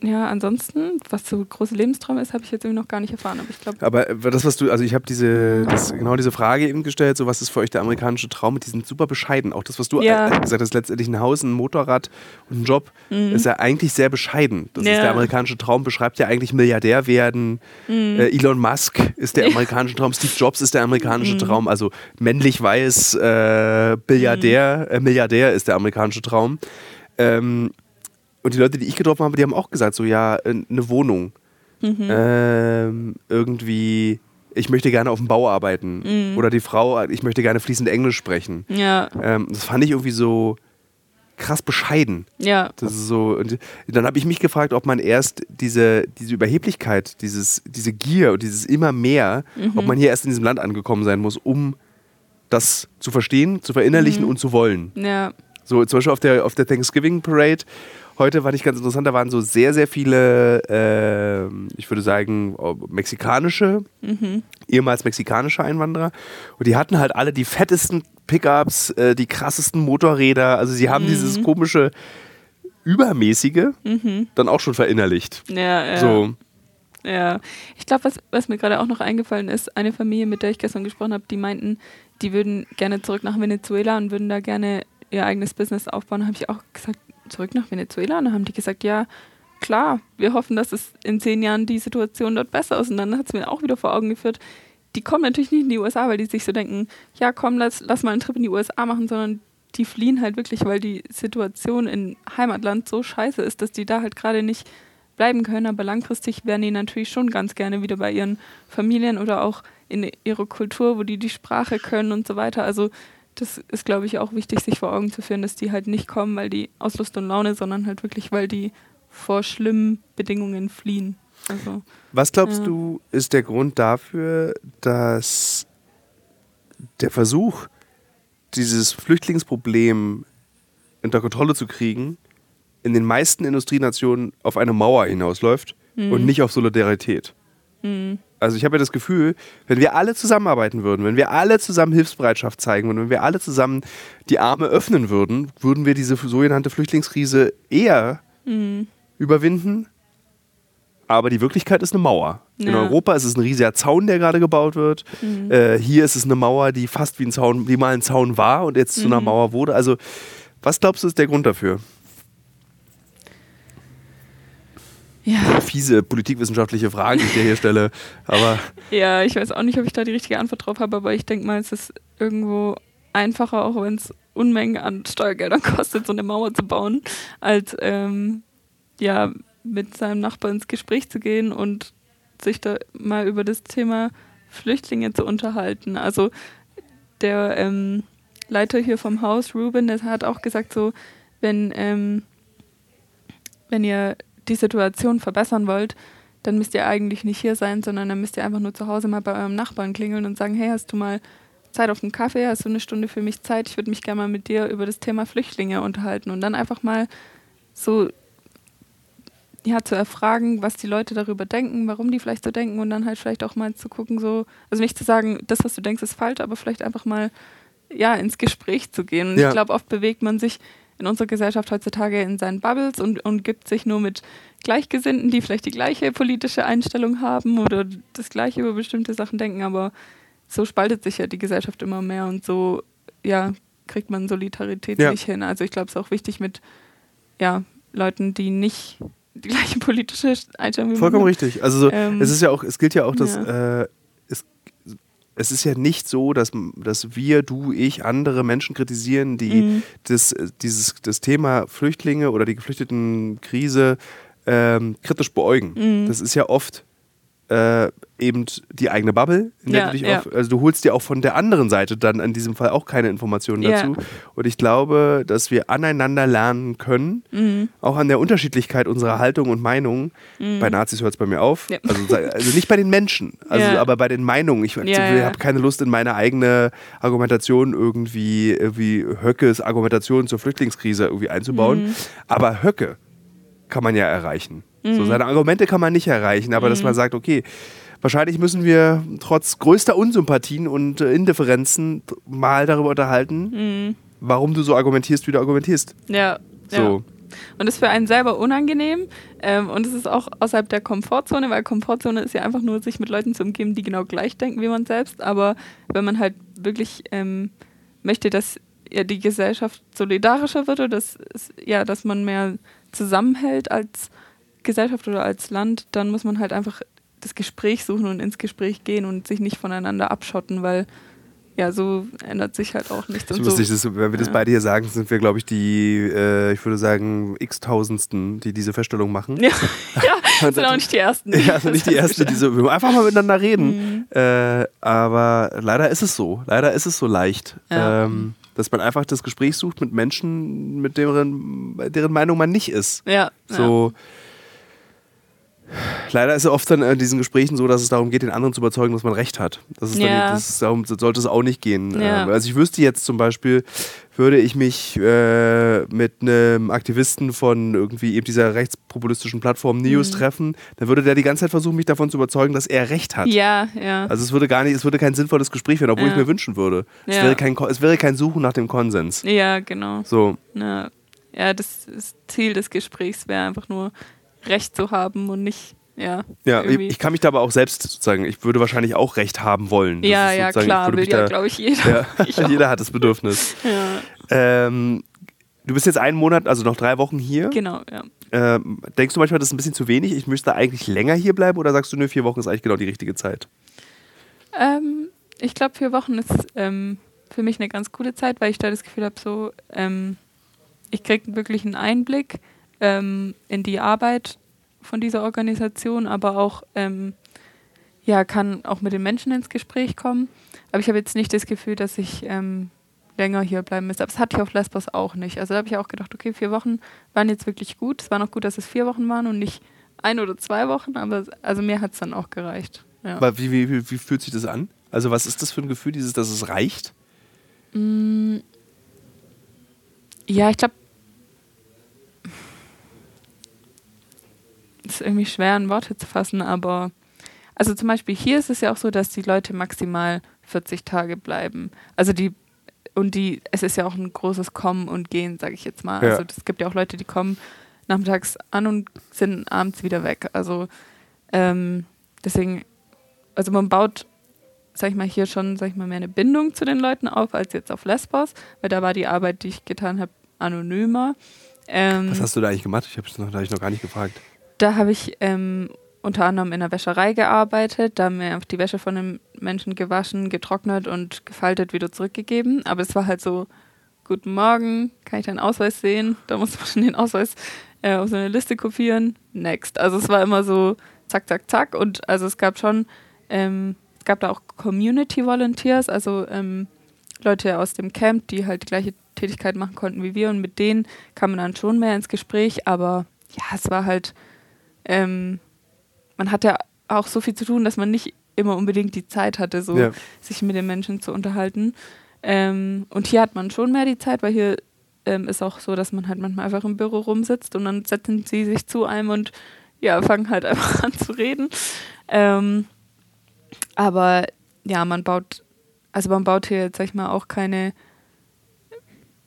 ja, ansonsten, was so große Lebenstraum ist, habe ich jetzt irgendwie noch gar nicht erfahren. Aber ich glaube. Aber äh, das, was du, also ich habe diese, das, genau diese Frage eben gestellt, so was ist für euch der amerikanische Traum? Die sind super bescheiden. Auch das, was du Ja. äh, gesagt hast, letztendlich ein Haus, ein Motorrad und ein Job, ist ja eigentlich sehr bescheiden. Das ist Mhm. Ja. der amerikanische Traum, beschreibt ja eigentlich Milliardär werden. Mhm. Äh, Elon Musk ist der amerikanische Traum, Steve Jobs ist der amerikanische Mhm. Traum, also männlich weiß äh, Billiardär, Mhm. äh, Milliardär ist der amerikanische Traum. Ähm, und die Leute, die ich getroffen habe, die haben auch gesagt, so ja, äh, eine Wohnung. Mhm. Ähm, irgendwie, ich möchte gerne auf dem Bau arbeiten. Mhm. Oder die Frau, ich möchte gerne fließend Englisch sprechen. Ja, Ähm, das fand ich irgendwie so krass bescheiden. ja, Das ist so, und dann habe ich mich gefragt, ob man erst diese, diese Überheblichkeit, dieses, diese Gier und dieses immer mehr, ob man hier erst in diesem Land angekommen sein muss, um das zu verstehen, zu verinnerlichen und zu wollen. ja, So zum Beispiel auf der, auf der Thanksgiving Parade. Heute fand ich ganz interessant, da waren so sehr, sehr viele, ähm, ich würde sagen, mexikanische, ehemals mexikanische Einwanderer. Und die hatten halt alle die fettesten Pickups, äh, die krassesten Motorräder. Also sie haben dieses komische Übermäßige dann auch schon verinnerlicht. ja, ja. So, Ja, ich glaube, was, was mir gerade auch noch eingefallen ist, eine Familie, mit der ich gestern gesprochen habe, die meinten, die würden gerne zurück nach Venezuela und würden da gerne ihr eigenes Business aufbauen. Da habe ich auch gesagt, zurück nach Venezuela? Und dann haben die gesagt, ja, klar, wir hoffen, dass es in zehn Jahren die Situation dort besser ist. Und dann hat es mir auch wieder vor Augen geführt, die kommen natürlich nicht in die USA, weil die sich so denken, ja komm, lass, lass mal einen Trip in die USA machen, sondern die fliehen halt wirklich, weil die Situation im Heimatland so scheiße ist, dass die da halt gerade nicht bleiben können, aber langfristig wären die natürlich schon ganz gerne wieder bei ihren Familien oder auch in ihrer Kultur, wo die die Sprache können und so weiter. Also das ist, glaube ich, auch wichtig, sich vor Augen zu führen, dass die halt nicht kommen, weil die aus Lust und Laune, sondern halt wirklich, weil die vor schlimmen Bedingungen fliehen. Also was glaubst Ja. du, ist der Grund dafür, dass der Versuch, dieses Flüchtlingsproblem unter Kontrolle zu kriegen, in den meisten Industrienationen auf eine Mauer hinausläuft und nicht auf Solidarität? Also ich habe ja das Gefühl, wenn wir alle zusammenarbeiten würden, wenn wir alle zusammen Hilfsbereitschaft zeigen und wenn wir alle zusammen die Arme öffnen würden, würden wir diese sogenannte Flüchtlingskrise eher überwinden. Aber die Wirklichkeit ist eine Mauer. In Ja. Europa ist es ein riesiger Zaun, der gerade gebaut wird. Äh, hier ist es eine Mauer, die fast wie ein Zaun, die mal ein Zaun war und jetzt zu einer Mauer wurde. Also, was glaubst du, ist der Grund dafür? Ja, Fiese politikwissenschaftliche Fragen, die ich dir hier stelle. Aber ja, ich weiß auch nicht, ob ich da die richtige Antwort drauf habe, aber ich denke mal, es ist irgendwo einfacher, auch wenn es Unmengen an Steuergeldern kostet, so eine Mauer zu bauen, als ähm, ja, mit seinem Nachbarn ins Gespräch zu gehen und sich da mal über das Thema Flüchtlinge zu unterhalten. Also der ähm, Leiter hier vom Haus, Ruben, der hat auch gesagt, so, wenn, ähm, wenn ihr die Situation verbessern wollt, dann müsst ihr eigentlich nicht hier sein, sondern dann müsst ihr einfach nur zu Hause mal bei eurem Nachbarn klingeln und sagen, hey, hast du mal Zeit auf einen Kaffee, hast du eine Stunde für mich Zeit, ich würde mich gerne mal mit dir über das Thema Flüchtlinge unterhalten und dann einfach mal so ja, zu erfragen, was die Leute darüber denken, warum die vielleicht so denken und dann halt vielleicht auch mal zu gucken, so, also nicht zu sagen, das, was du denkst, ist falsch, aber vielleicht einfach mal ja, ins Gespräch zu gehen. Und Ja. ich glaube, oft bewegt man sich in unserer Gesellschaft heutzutage in seinen Bubbles und, und gibt sich nur mit Gleichgesinnten, die vielleicht die gleiche politische Einstellung haben oder das gleiche über bestimmte Sachen denken, aber so spaltet sich ja die Gesellschaft immer mehr und so, ja, kriegt man Solidarität Ja. nicht hin. Also ich glaube, es ist auch wichtig mit, ja, Leuten, die nicht die gleiche politische Einstellung wie man Vollkommen richtig. Also so, Ähm, es ist ja auch, es gilt ja auch, dass ja. äh, es, ist ja nicht so, dass, dass wir, du, ich, andere Menschen kritisieren, die Mhm. das, äh, dieses, das Thema Flüchtlinge oder die Geflüchtetenkrise ähm, kritisch beäugen. Mhm. Das ist ja oft äh, eben die eigene Bubble, in der Ja, du dich ja. auf, also du holst dir auch von der anderen Seite dann in diesem Fall auch keine Informationen Ja. dazu. Und ich glaube, dass wir aneinander lernen können, Mhm. auch an der Unterschiedlichkeit unserer Haltung und Meinungen. Bei Nazis hört es bei mir auf. Ja. Also, also nicht bei den Menschen, also Ja. aber bei den Meinungen. Ich, Ja, ich ja. habe keine Lust, in meine eigene Argumentation irgendwie, irgendwie Höckes Argumentation zur Flüchtlingskrise irgendwie einzubauen. Mhm. Aber Höcke kann man ja erreichen. Mhm. So, seine Argumente kann man nicht erreichen, aber dass man sagt, okay, wahrscheinlich müssen wir trotz größter Unsympathien und äh, Indifferenzen mal darüber unterhalten, Mhm. warum du so argumentierst, wie du argumentierst. Ja, So. Und das ist für einen selber unangenehm. Ähm, und es ist auch außerhalb der Komfortzone, weil Komfortzone ist ja einfach nur, sich mit Leuten zu umgeben, die genau gleich denken wie man selbst. Aber wenn man halt wirklich ähm, möchte, dass ja, die Gesellschaft solidarischer wird oder dass, ja, dass man mehr zusammenhält als Gesellschaft oder als Land, dann muss man halt einfach das Gespräch suchen und ins Gespräch gehen und sich nicht voneinander abschotten, weil ja, so ändert sich halt auch nichts. Und so, das, wenn wir ja. das beide hier sagen, sind wir, glaube ich, die, äh, ich würde sagen, x-tausendsten, die diese Feststellung machen. Ja, ja sind auch nicht die Ersten. Die ja, sind nicht die Ersten, die so, wir einfach mal miteinander reden. Mhm. Äh, aber leider ist es so. Leider ist es so leicht. Ja. Ähm, dass man einfach das Gespräch sucht mit Menschen, mit deren, deren Meinung man nicht ist. Ja. So. Ja Leider ist es oft dann in diesen Gesprächen so, dass es darum geht, den anderen zu überzeugen, dass man recht hat. Das ist ja. dann, das darum sollte es auch nicht gehen. Ja. Ähm, also ich wüsste jetzt zum Beispiel, würde ich mich äh, mit einem Aktivisten von irgendwie eben dieser rechtspopulistischen Plattform News mhm. treffen, dann würde der die ganze Zeit versuchen, mich davon zu überzeugen, dass er recht hat. Ja, ja. Also es würde gar nicht, es würde kein sinnvolles Gespräch werden, obwohl ja. ich mir wünschen würde. Es, wäre kein, es wäre kein Suchen nach dem Konsens. Ja, genau. So. Ja, ja das, das Ziel des Gesprächs wäre einfach nur Recht zu haben und nicht ja. Ja, irgendwie. ich kann mich da aber auch selbst sozusagen, ich würde wahrscheinlich auch Recht haben wollen. Das ja, ja, klar, will ja, glaube ich, jeder. Ja, jeder hat das Bedürfnis. ja. Ähm, du bist jetzt einen Monat, also noch drei Wochen hier. Genau, ja. Ähm, denkst du manchmal, das ist ein bisschen zu wenig? Ich müsste eigentlich länger hier bleiben oder sagst du, nur vier Wochen ist eigentlich genau die richtige Zeit? Ähm, ich glaube, vier Wochen ist ähm, für mich eine ganz coole Zeit, weil ich da das Gefühl habe, so, ähm, ich kriege wirklich einen Einblick ähm, in die Arbeit von dieser Organisation, aber auch ähm, ja, kann auch mit den Menschen ins Gespräch kommen. Aber ich habe jetzt nicht das Gefühl, dass ich ähm, länger hier bleiben müsste. Aber das hatte ich auf Lesbos auch nicht. Also da habe ich auch gedacht, okay, vier Wochen waren jetzt wirklich gut. Es war noch gut, dass es vier Wochen waren und nicht ein oder zwei Wochen, aber also mir hat es dann auch gereicht. Ja. Aber wie, wie, wie, fühlt sich das an? Also was ist das für ein Gefühl, dieses, dass es reicht? Mm, ja, ich glaube, ist irgendwie schwer in Worte zu fassen, aber also zum Beispiel hier ist es ja auch so, dass die Leute maximal 40 Tage bleiben. Also die und die, es ist ja auch ein großes Kommen und Gehen, sage ich jetzt mal. Ja. Also es gibt ja auch Leute, die kommen nachmittags an und sind abends wieder weg. Also ähm, deswegen, also man baut, sag ich mal, hier schon, sag ich mal, mehr eine Bindung zu den Leuten auf als jetzt auf Lesbos, weil da war die Arbeit, die ich getan habe, anonymer. Ähm, Was hast du da eigentlich gemacht? Ich habe es noch, hab ich noch gar nicht gefragt. Da habe ich ähm, unter anderem in der Wäscherei gearbeitet. Da haben wir die Wäsche von den Menschen gewaschen, getrocknet und gefaltet wieder zurückgegeben. Aber es war halt so, guten Morgen, kann ich deinen Ausweis sehen? Da muss man den Ausweis äh, auf so eine Liste kopieren. Next. Also es war immer so zack, zack, zack. Und also es gab schon, ähm, es gab da auch Community Volunteers, also ähm, Leute aus dem Camp, die halt die gleiche Tätigkeit machen konnten wie wir. Und mit denen kam man dann schon mehr ins Gespräch. Aber ja, es war halt ähm, man hat ja auch so viel zu tun, dass man nicht immer unbedingt die Zeit hatte, so ja. sich mit den Menschen zu unterhalten. Ähm, und hier hat man schon mehr die Zeit, weil hier ähm, ist auch so, dass man halt manchmal einfach im Büro rumsitzt und dann setzen sie sich zu einem und ja, fangen halt einfach an zu reden. Ähm, aber ja, man baut, also man baut hier, sag ich mal, auch keine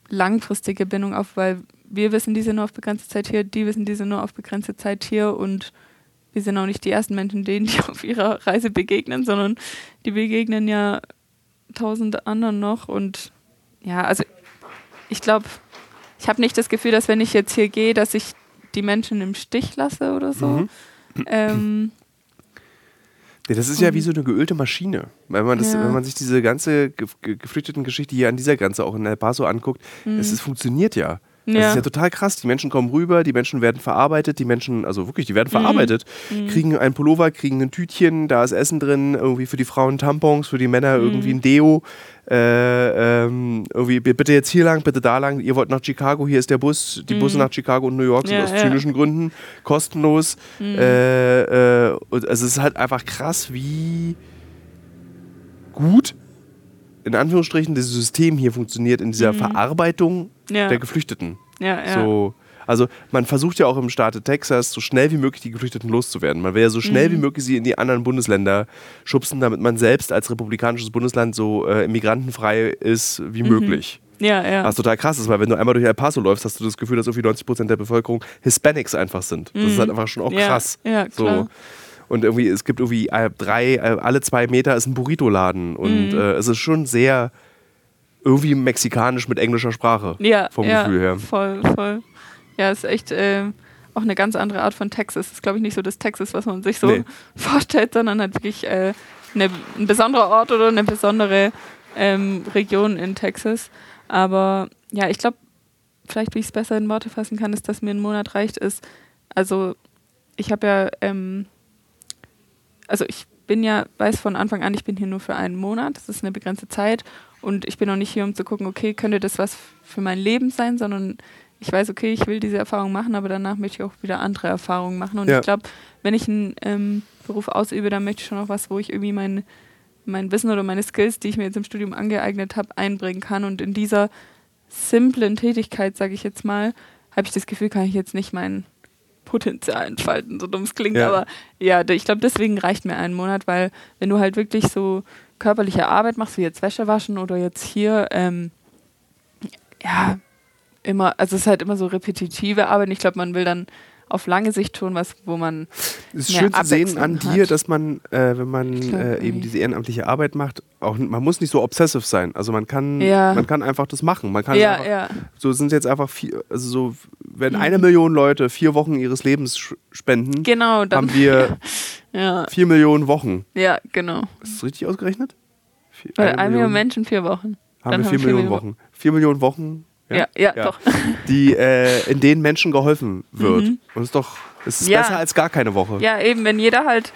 langfristige Bindung auf, weil wir wissen, die sind nur auf begrenzte Zeit hier, die wissen, die sind nur auf begrenzte Zeit hier und wir sind auch nicht die ersten Menschen, denen die auf ihrer Reise begegnen, sondern die begegnen ja tausende anderen noch und ja, also ich glaube, ich habe nicht das Gefühl, dass wenn ich jetzt hier gehe, dass ich die Menschen im Stich lasse oder so. Mhm. Ähm, ja, das ist ja wie so eine geölte Maschine. Wenn man, das, ja. wenn man sich diese ganze geflüchteten Geschichte hier an dieser Grenze auch in El Paso anguckt, mhm. es, es funktioniert ja. Das ja. ist ja total krass. Die Menschen kommen rüber, die Menschen werden verarbeitet, die Menschen, also wirklich, die werden mhm. verarbeitet, mhm. kriegen ein Pullover, kriegen ein Tütchen, da ist Essen drin, irgendwie für die Frauen Tampons, für die Männer mhm. irgendwie ein Deo. Äh, ähm, irgendwie, bitte jetzt hier lang, bitte da lang, ihr wollt nach Chicago, hier ist der Bus. Die Busse mhm. nach Chicago und New York sind ja, aus zynischen ja. Gründen kostenlos. Mhm. Äh, äh, also es ist halt einfach krass, wie gut in Anführungsstrichen dieses System hier funktioniert in dieser mhm. Verarbeitung ja. der Geflüchteten. Ja, ja. So, also man versucht ja auch im Staate Texas so schnell wie möglich die Geflüchteten loszuwerden. Man will ja so schnell mhm. wie möglich sie in die anderen Bundesländer schubsen, damit man selbst als republikanisches Bundesland so äh, immigrantenfrei ist wie mhm. möglich. Ja, ja. Was total krass ist, weil wenn du einmal durch El Paso läufst, hast du das Gefühl, dass irgendwie 90 Prozent der Bevölkerung Hispanics einfach sind. Das ist halt einfach schon auch Mhm. Ja, krass. ja, so. klar. Und irgendwie, es gibt irgendwie äh, drei, äh, alle zwei Meter ist ein Burrito-Laden. Und Mhm. äh, es ist schon sehr irgendwie mexikanisch mit englischer Sprache. Ja, Vom ja, Gefühl her. Voll, voll. Ja, ist echt äh, auch eine ganz andere Art von Texas. Ist, glaube ich, nicht so das Texas, was man sich so Nee. vorstellt, sondern halt wirklich äh, eine, ein besonderer Ort oder eine besondere ähm, Region in Texas. Aber ja, ich glaube, vielleicht wie ich es besser in Worte fassen kann, ist, dass mir ein Monat reicht, ist, also ich habe ja, ähm, also ich bin ja, weiß von Anfang an, ich bin hier nur für einen Monat, das ist eine begrenzte Zeit und ich bin auch nicht hier, um zu gucken, okay, könnte das was für mein Leben sein, sondern ich weiß, okay, ich will diese Erfahrung machen, aber danach möchte ich auch wieder andere Erfahrungen machen. Und Ja. ich glaube, wenn ich einen ähm, Beruf ausübe, dann möchte ich schon auch was, wo ich irgendwie mein, mein Wissen oder meine Skills, die ich mir jetzt im Studium angeeignet habe, einbringen kann. Und in dieser simplen Tätigkeit, sage ich jetzt mal, habe ich das Gefühl, kann ich jetzt nicht mein Potenzial entfalten, so dumm es klingt. Ja. Aber ja, ich glaube, deswegen reicht mir ein Monat, weil wenn du halt wirklich so körperliche Arbeit machst, wie jetzt Wäsche waschen oder jetzt hier, ähm, ja, immer, also es ist halt immer so repetitive Arbeit. Ich glaube, man will dann auf lange Sicht schon was, wo man Es ist schön zu sehen an hat. dir, dass man, äh, wenn man äh, eben diese ehrenamtliche Arbeit macht, auch man muss nicht so obsessive sein. Also man kann, Ja. man kann einfach das machen. Man kann ja, einfach, ja, so sind jetzt einfach vier, also so, wenn Mhm. eine Million Leute vier Wochen ihres Lebens spenden, genau, dann, haben wir vier Millionen Wochen. ja, genau. Ist das richtig ausgerechnet? Vier, Weil ein Million Menschen, vier Wochen. haben dann wir haben vier wir Millionen Wochen. Vier Millionen Wochen, Ja, ja, Ja. doch. die, äh, in denen Menschen geholfen wird. Mhm. Und es ist doch, es ist Ja. besser als gar keine Woche. Ja, eben, wenn jeder halt,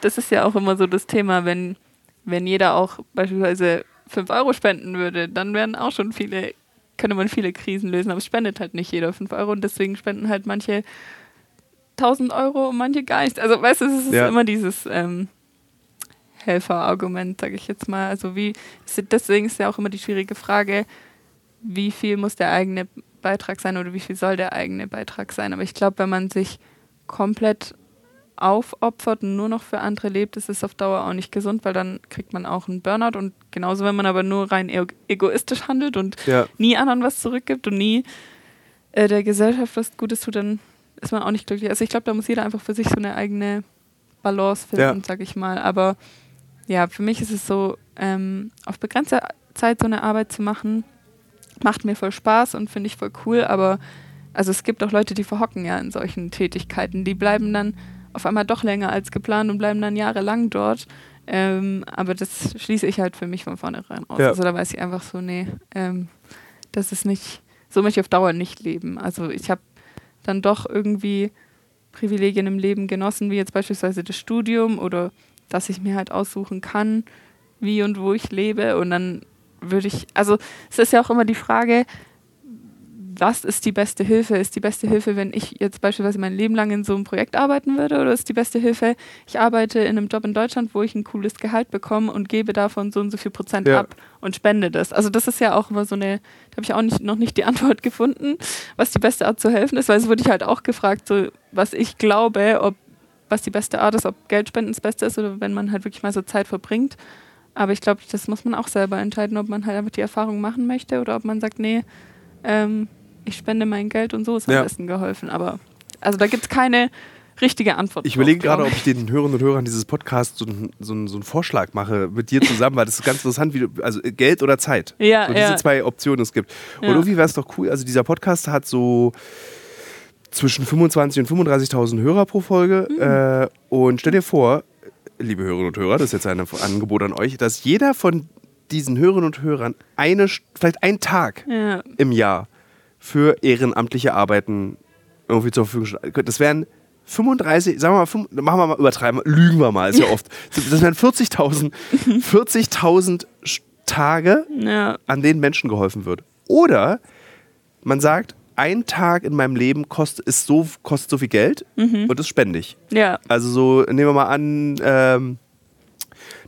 das ist ja auch immer so das Thema, wenn, wenn jeder auch beispielsweise 5 Euro spenden würde, dann wären auch schon viele, könnte man viele Krisen lösen, aber es spendet halt nicht jeder 5 Euro und deswegen spenden halt manche 1000 Euro und manche gar nicht. Also weißt du, es ist Ja. immer dieses ähm, Helferargument, sage ich jetzt mal. Also wie, deswegen ist ja auch immer die schwierige Frage, wie viel muss der eigene Beitrag sein oder wie viel soll der eigene Beitrag sein. Aber ich glaube, wenn man sich komplett aufopfert und nur noch für andere lebt, ist es auf Dauer auch nicht gesund, weil dann kriegt man auch einen Burnout und genauso, wenn man aber nur rein ego- egoistisch handelt und Ja. nie anderen was zurückgibt und nie äh, der Gesellschaft was Gutes tut, dann ist man auch nicht glücklich. Also ich glaube, da muss jeder einfach für sich so eine eigene Balance finden, Ja. sag ich mal. Aber ja, für mich ist es so, ähm, auf begrenzte Zeit so eine Arbeit zu machen, macht mir voll Spaß und finde ich voll cool, aber also es gibt auch Leute, die verhocken ja in solchen Tätigkeiten. Die bleiben dann auf einmal doch länger als geplant und bleiben dann jahrelang dort. Ähm, aber das schließe ich halt für mich von vornherein aus. Ja. Also da weiß ich einfach so, nee, ähm, das ist nicht, so möchte ich auf Dauer nicht leben. Also ich habe dann doch irgendwie Privilegien im Leben genossen, wie jetzt beispielsweise das Studium oder dass ich mir halt aussuchen kann, wie und wo ich lebe. Und dann würde ich, also es ist ja auch immer die Frage, was ist die beste Hilfe? Ist die beste Hilfe, wenn ich jetzt beispielsweise mein Leben lang in so einem Projekt arbeiten würde? Oder ist die beste Hilfe, ich arbeite in einem Job in Deutschland, wo ich ein cooles Gehalt bekomme und gebe davon so und so viel Prozent Ja. ab und spende das? Also das ist ja auch immer so eine, da habe ich auch nicht, noch nicht die Antwort gefunden, was die beste Art zu helfen ist, weil es wurde ich halt auch gefragt, so, was ich glaube, ob was die beste Art ist, ob Geldspenden das Beste ist oder wenn man halt wirklich mal so Zeit verbringt. Aber ich glaube, das muss man auch selber entscheiden, ob man halt einfach die Erfahrung machen möchte oder ob man sagt, nee, ähm, ich spende mein Geld und so ist am Ja. besten geholfen. Aber also da gibt es keine richtige Antwort. Ich überlege gerade, ob ich den Hörerinnen und Hörern dieses Podcasts so, einen- so, so einen Vorschlag mache mit dir zusammen, weil das ist ganz interessant, wie du, also Geld oder Zeit. Ja, so diese ja. zwei Optionen es gibt. Und Ja. irgendwie wäre es doch cool, also dieser Podcast hat so zwischen 25.000 und 35.000 Hörer pro Folge. Mhm. Äh, und stell dir vor, liebe Hörerinnen und Hörer, das ist jetzt ein Angebot an euch, dass jeder von diesen Hörerinnen und Hörern eine, vielleicht einen Tag Ja, im Jahr für ehrenamtliche Arbeiten irgendwie zur Verfügung steht. Das wären 35, sagen wir mal, fünf- machen wir mal übertreiben, lügen wir mal, ist ja oft. Das wären 40.000 40.000 Sch- Tage, ja, an denen Menschen geholfen wird. Oder man sagt, ein Tag in meinem Leben kostet, ist so, kostet so viel Geld und ist spendig. ja, Also so, nehmen wir mal an, ähm,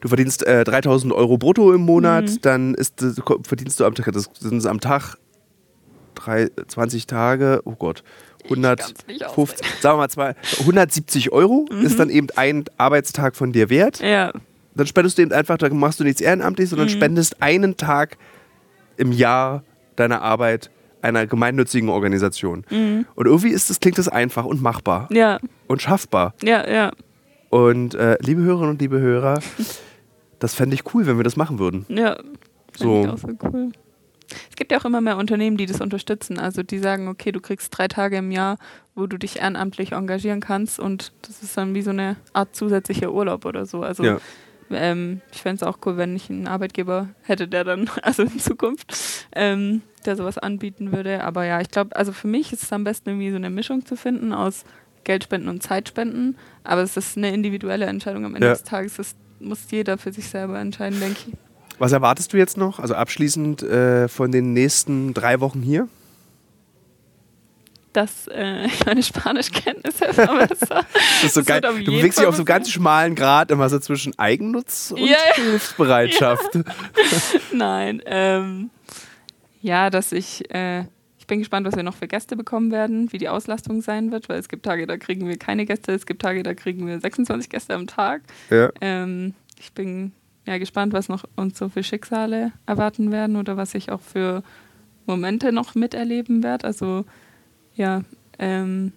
du verdienst äh, 3000 Euro brutto im Monat, Mhm. dann ist, verdienst du am Tag, das sind am Tag drei, 20 Tage, oh Gott, kann's 150, nicht ausrechnen. sagen wir mal zwei, 170 Euro ist dann eben ein Arbeitstag von dir wert. ja, Dann spendest du eben einfach, da machst du nichts ehrenamtlich, sondern Mhm. spendest einen Tag im Jahr deiner Arbeit einer gemeinnützigen Organisation. Und irgendwie ist das, klingt das einfach und machbar Ja, und schaffbar. ja, ja, Und äh, liebe Hörerinnen und liebe Hörer, das fände ich cool, wenn wir das machen würden. ja. So. Ich auch so cool. Es gibt ja auch immer mehr Unternehmen, die das unterstützen. Also die sagen, okay, du kriegst drei Tage im Jahr, wo du dich ehrenamtlich engagieren kannst und das ist dann wie so eine Art zusätzlicher Urlaub oder so. Also Ja. Ähm, ich fände es auch cool, wenn ich einen Arbeitgeber hätte, der dann, also in Zukunft, ähm, der sowas anbieten würde. Aber ja, ich glaube, also für mich ist es am besten irgendwie so eine Mischung zu finden aus Geldspenden und Zeitspenden. Aber es ist eine individuelle Entscheidung am Ende Ja. des Tages. Das muss jeder für sich selber entscheiden, denke ich. Was erwartest du jetzt noch? Also abschließend äh, von den nächsten drei Wochen hier? Dass äh, ich meine Spanischkenntnisse verbessere. Das ist so geil. Du bewegst dich auf so einem ganz schmalen Grad immer so zwischen Eigennutz und Ja, ja. Hilfsbereitschaft. Nein. Ähm, ja, dass ich. Äh, ich bin gespannt, was wir noch für Gäste bekommen werden, wie die Auslastung sein wird, weil es gibt Tage, da kriegen wir keine Gäste, es gibt Tage, da kriegen wir 26 Gäste am Tag. Ja. Ähm, ich bin ja gespannt, was noch uns so für Schicksale erwarten werden oder was ich auch für Momente noch miterleben werde. Also ja, ähm,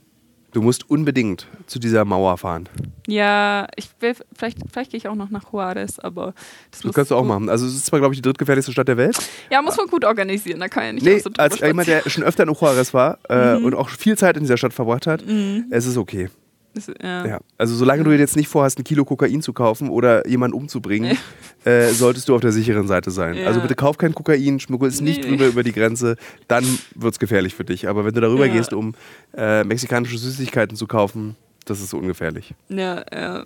Du musst unbedingt zu dieser Mauer fahren. ja, ich will vielleicht, vielleicht gehe ich auch noch nach Juarez, aber das, Das kannst du auch machen. Also es ist zwar, glaube ich, die drittgefährlichste Stadt der Welt. Ja, muss man gut organisieren, da kann ja nicht Nee, so als jemand, der schon öfter in Juarez war äh, und auch viel Zeit in dieser Stadt verbracht hat, Mhm. es ist okay. Das- ja. Ja. Also solange du jetzt nicht vorhast, ein Kilo Kokain zu kaufen oder jemanden umzubringen, äh, solltest du auf der sicheren Seite sein. Ja. Also bitte kauf kein Kokain, schmuggel es nicht Nee, drüber über die Grenze, dann wird es gefährlich für dich. Aber wenn du darüber Ja. gehst, um äh, mexikanische Süßigkeiten zu kaufen, das ist so ungefährlich. Ja, ja.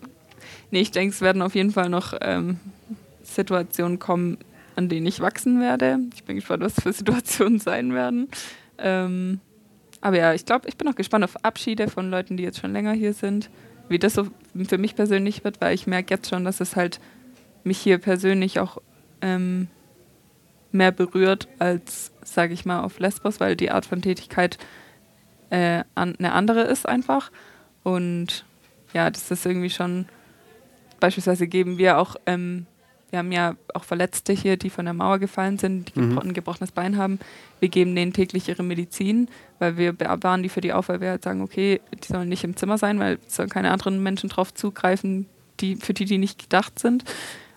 Nee, ich denke, es werden auf jeden Fall noch ähm, Situationen kommen, an denen ich wachsen werde. Ich bin gespannt, was für Situationen sein werden. Ähm, aber ja, ich glaube, ich bin auch gespannt auf Abschiede von Leuten, die jetzt schon länger hier sind. Wie das so für mich persönlich wird, weil ich merke jetzt schon, dass es halt mich hier persönlich auch ähm, mehr berührt als, sage ich mal, auf Lesbos, weil die Art von Tätigkeit äh, an, eine andere ist einfach. Und ja, das ist irgendwie schon, beispielsweise geben wir auch, ähm, wir haben ja auch Verletzte hier, die von der Mauer gefallen sind, die Mhm. ein gebrochenes Bein haben. Wir geben denen täglich ihre Medizin, weil wir bewahren die für die auf, weil wir halt sagen, okay, die sollen nicht im Zimmer sein, weil es sollen keine anderen Menschen drauf zugreifen, die, für die die nicht gedacht sind.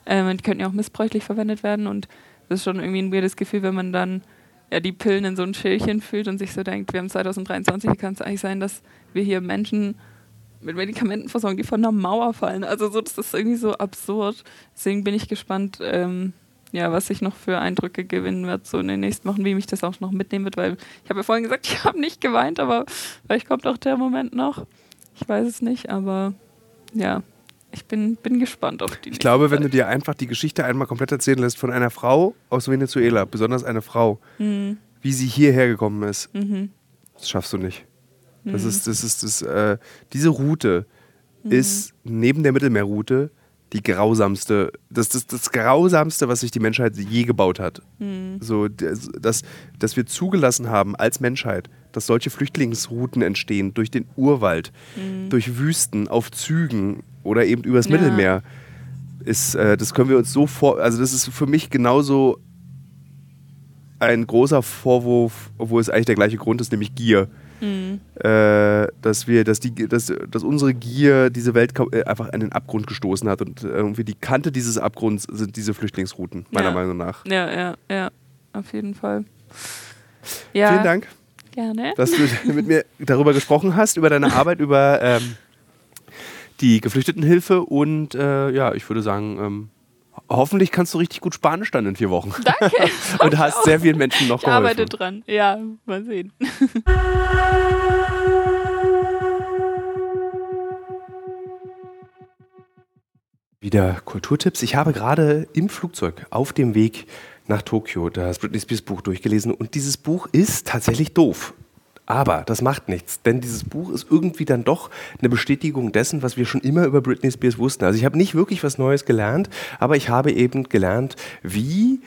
Ähm, die könnten ja auch missbräuchlich verwendet werden und das ist schon irgendwie ein weirdes Gefühl, wenn man dann ja, die Pillen in so ein Schälchen fühlt und sich so denkt, wir haben 2023, wie kann es eigentlich sein, dass wir hier Menschen mit Medikamenten versorgen, die von der Mauer fallen. Also so, das ist irgendwie so absurd. Deswegen bin ich gespannt, ähm, ja, was ich noch für Eindrücke gewinnen wird, so in den nächsten Wochen, wie mich das auch noch mitnehmen wird, weil ich habe ja vorhin gesagt, ich habe nicht geweint, aber vielleicht kommt auch der Moment noch. Ich weiß es nicht, aber ja, ich bin, bin gespannt auf die Ich glaube, wenn du dir einfach die Geschichte einmal komplett erzählen lässt von einer Frau aus Venezuela, besonders eine Frau, Mhm. wie sie hierher gekommen ist, Mhm. das schaffst du nicht. Das ist, das ist, das, äh, diese Route ist neben der Mittelmeerroute die grausamste, das, das, das grausamste, was sich die Menschheit je gebaut hat. So, das, das, dass wir zugelassen haben als Menschheit, dass solche Flüchtlingsrouten entstehen durch den Urwald, durch Wüsten, auf Zügen oder eben übers Ja. Mittelmeer, ist, äh, das können wir uns so vor, also das ist für mich genauso ein großer Vorwurf, obwohl es eigentlich der gleiche Grund ist, nämlich Gier. Mhm. Äh, dass wir, dass die, dass, dass unsere Gier diese Welt äh, einfach an den Abgrund gestoßen hat und äh, irgendwie die Kante dieses Abgrunds sind diese Flüchtlingsrouten, meiner Ja. Meinung nach. Ja, ja, ja, auf jeden Fall. Ja, Vielen Dank, Gerne. dass du mit mir darüber gesprochen hast, über deine Arbeit, über ähm, die Geflüchtetenhilfe und äh, ja, ich würde sagen, ähm, hoffentlich kannst du richtig gut Spanisch dann in vier Wochen Danke. und hast sehr vielen Menschen noch Ich arbeite geholfen. dran. Ja, mal sehen. Wieder Kulturtipps. Ich habe gerade im Flugzeug auf dem Weg nach Tokio das Britney Spears Buch durchgelesen und dieses Buch ist tatsächlich doof. Aber das macht nichts, denn dieses Buch ist irgendwie dann doch eine Bestätigung dessen, was wir schon immer über Britney Spears wussten. Also ich habe nicht wirklich was Neues gelernt, aber ich habe eben gelernt, wie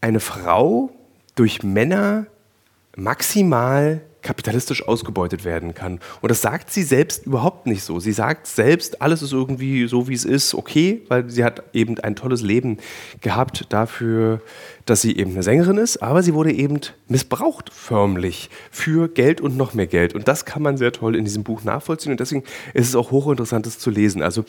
eine Frau durch Männer maximal kapitalistisch ausgebeutet werden kann. Und das sagt sie selbst überhaupt nicht so. Sie sagt selbst, alles ist irgendwie so, wie es ist, okay, weil sie hat eben ein tolles Leben gehabt dafür, dass sie eben eine Sängerin ist, aber sie wurde eben missbraucht förmlich für Geld und noch mehr Geld. Und das kann man sehr toll in diesem Buch nachvollziehen und deswegen ist es auch hochinteressant, das zu lesen. Also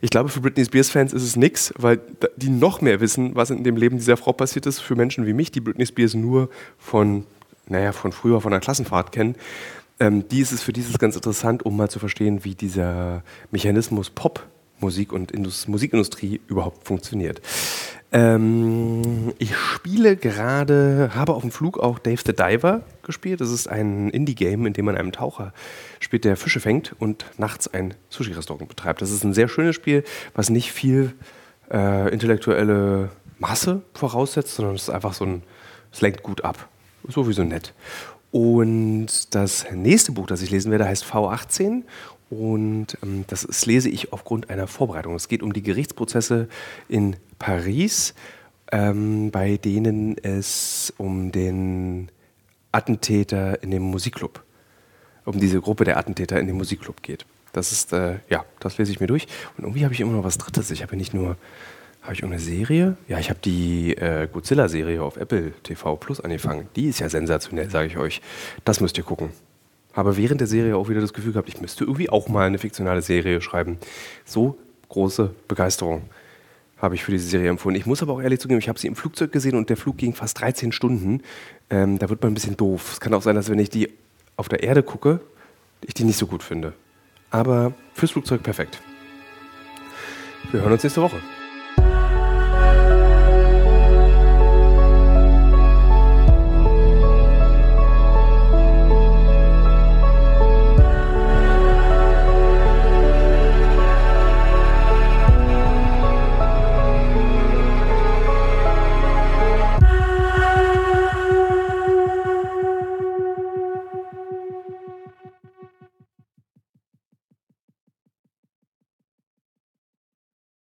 ich glaube, für Britney Spears-Fans ist es nichts, weil die noch mehr wissen, was in dem Leben dieser Frau passiert ist, für Menschen wie mich, die Britney Spears nur von naja, von früher von der Klassenfahrt kennen, ähm, die ist es für dieses ganz interessant, um mal zu verstehen, wie dieser Mechanismus Pop Musik und Indus Musikindustrie überhaupt funktioniert. Ähm, ich spiele gerade, habe auf dem Flug auch Dave the Diver gespielt. Das ist ein Indie-Game, in dem man einen Taucher spielt, der Fische fängt und nachts ein Sushi-Restaurant betreibt. Das ist ein sehr schönes Spiel, was nicht viel äh, intellektuelle Masse voraussetzt, sondern es ist einfach so ein, es lenkt gut ab sowieso nett. Und das nächste Buch, das ich lesen werde, heißt V18 und ähm, das, das, lese ich aufgrund einer Vorbereitung. Es geht um die Gerichtsprozesse in Paris, ähm, bei denen es um den Attentäter in dem Musikclub, um diese Gruppe der Attentäter in dem Musikclub geht. Das ist, äh, ja, das lese ich mir durch. Und irgendwie habe ich immer noch was Drittes. Ich habe ja nicht nur habe ich irgendeine Serie? Ja, ich habe die äh, Godzilla-Serie auf Apple TV Plus angefangen. Die ist ja sensationell, sage ich euch. Das müsst ihr gucken. Habe während der Serie auch wieder das Gefühl gehabt, ich müsste irgendwie auch mal eine fiktionale Serie schreiben. So große Begeisterung habe ich für diese Serie empfunden. Ich muss aber auch ehrlich zugeben, ich habe sie im Flugzeug gesehen und der Flug ging fast 13 Stunden. Ähm, da wird man ein bisschen doof. Es kann auch sein, dass wenn ich die auf der Erde gucke, ich die nicht so gut finde. Aber fürs Flugzeug perfekt. Wir hören uns nächste Woche.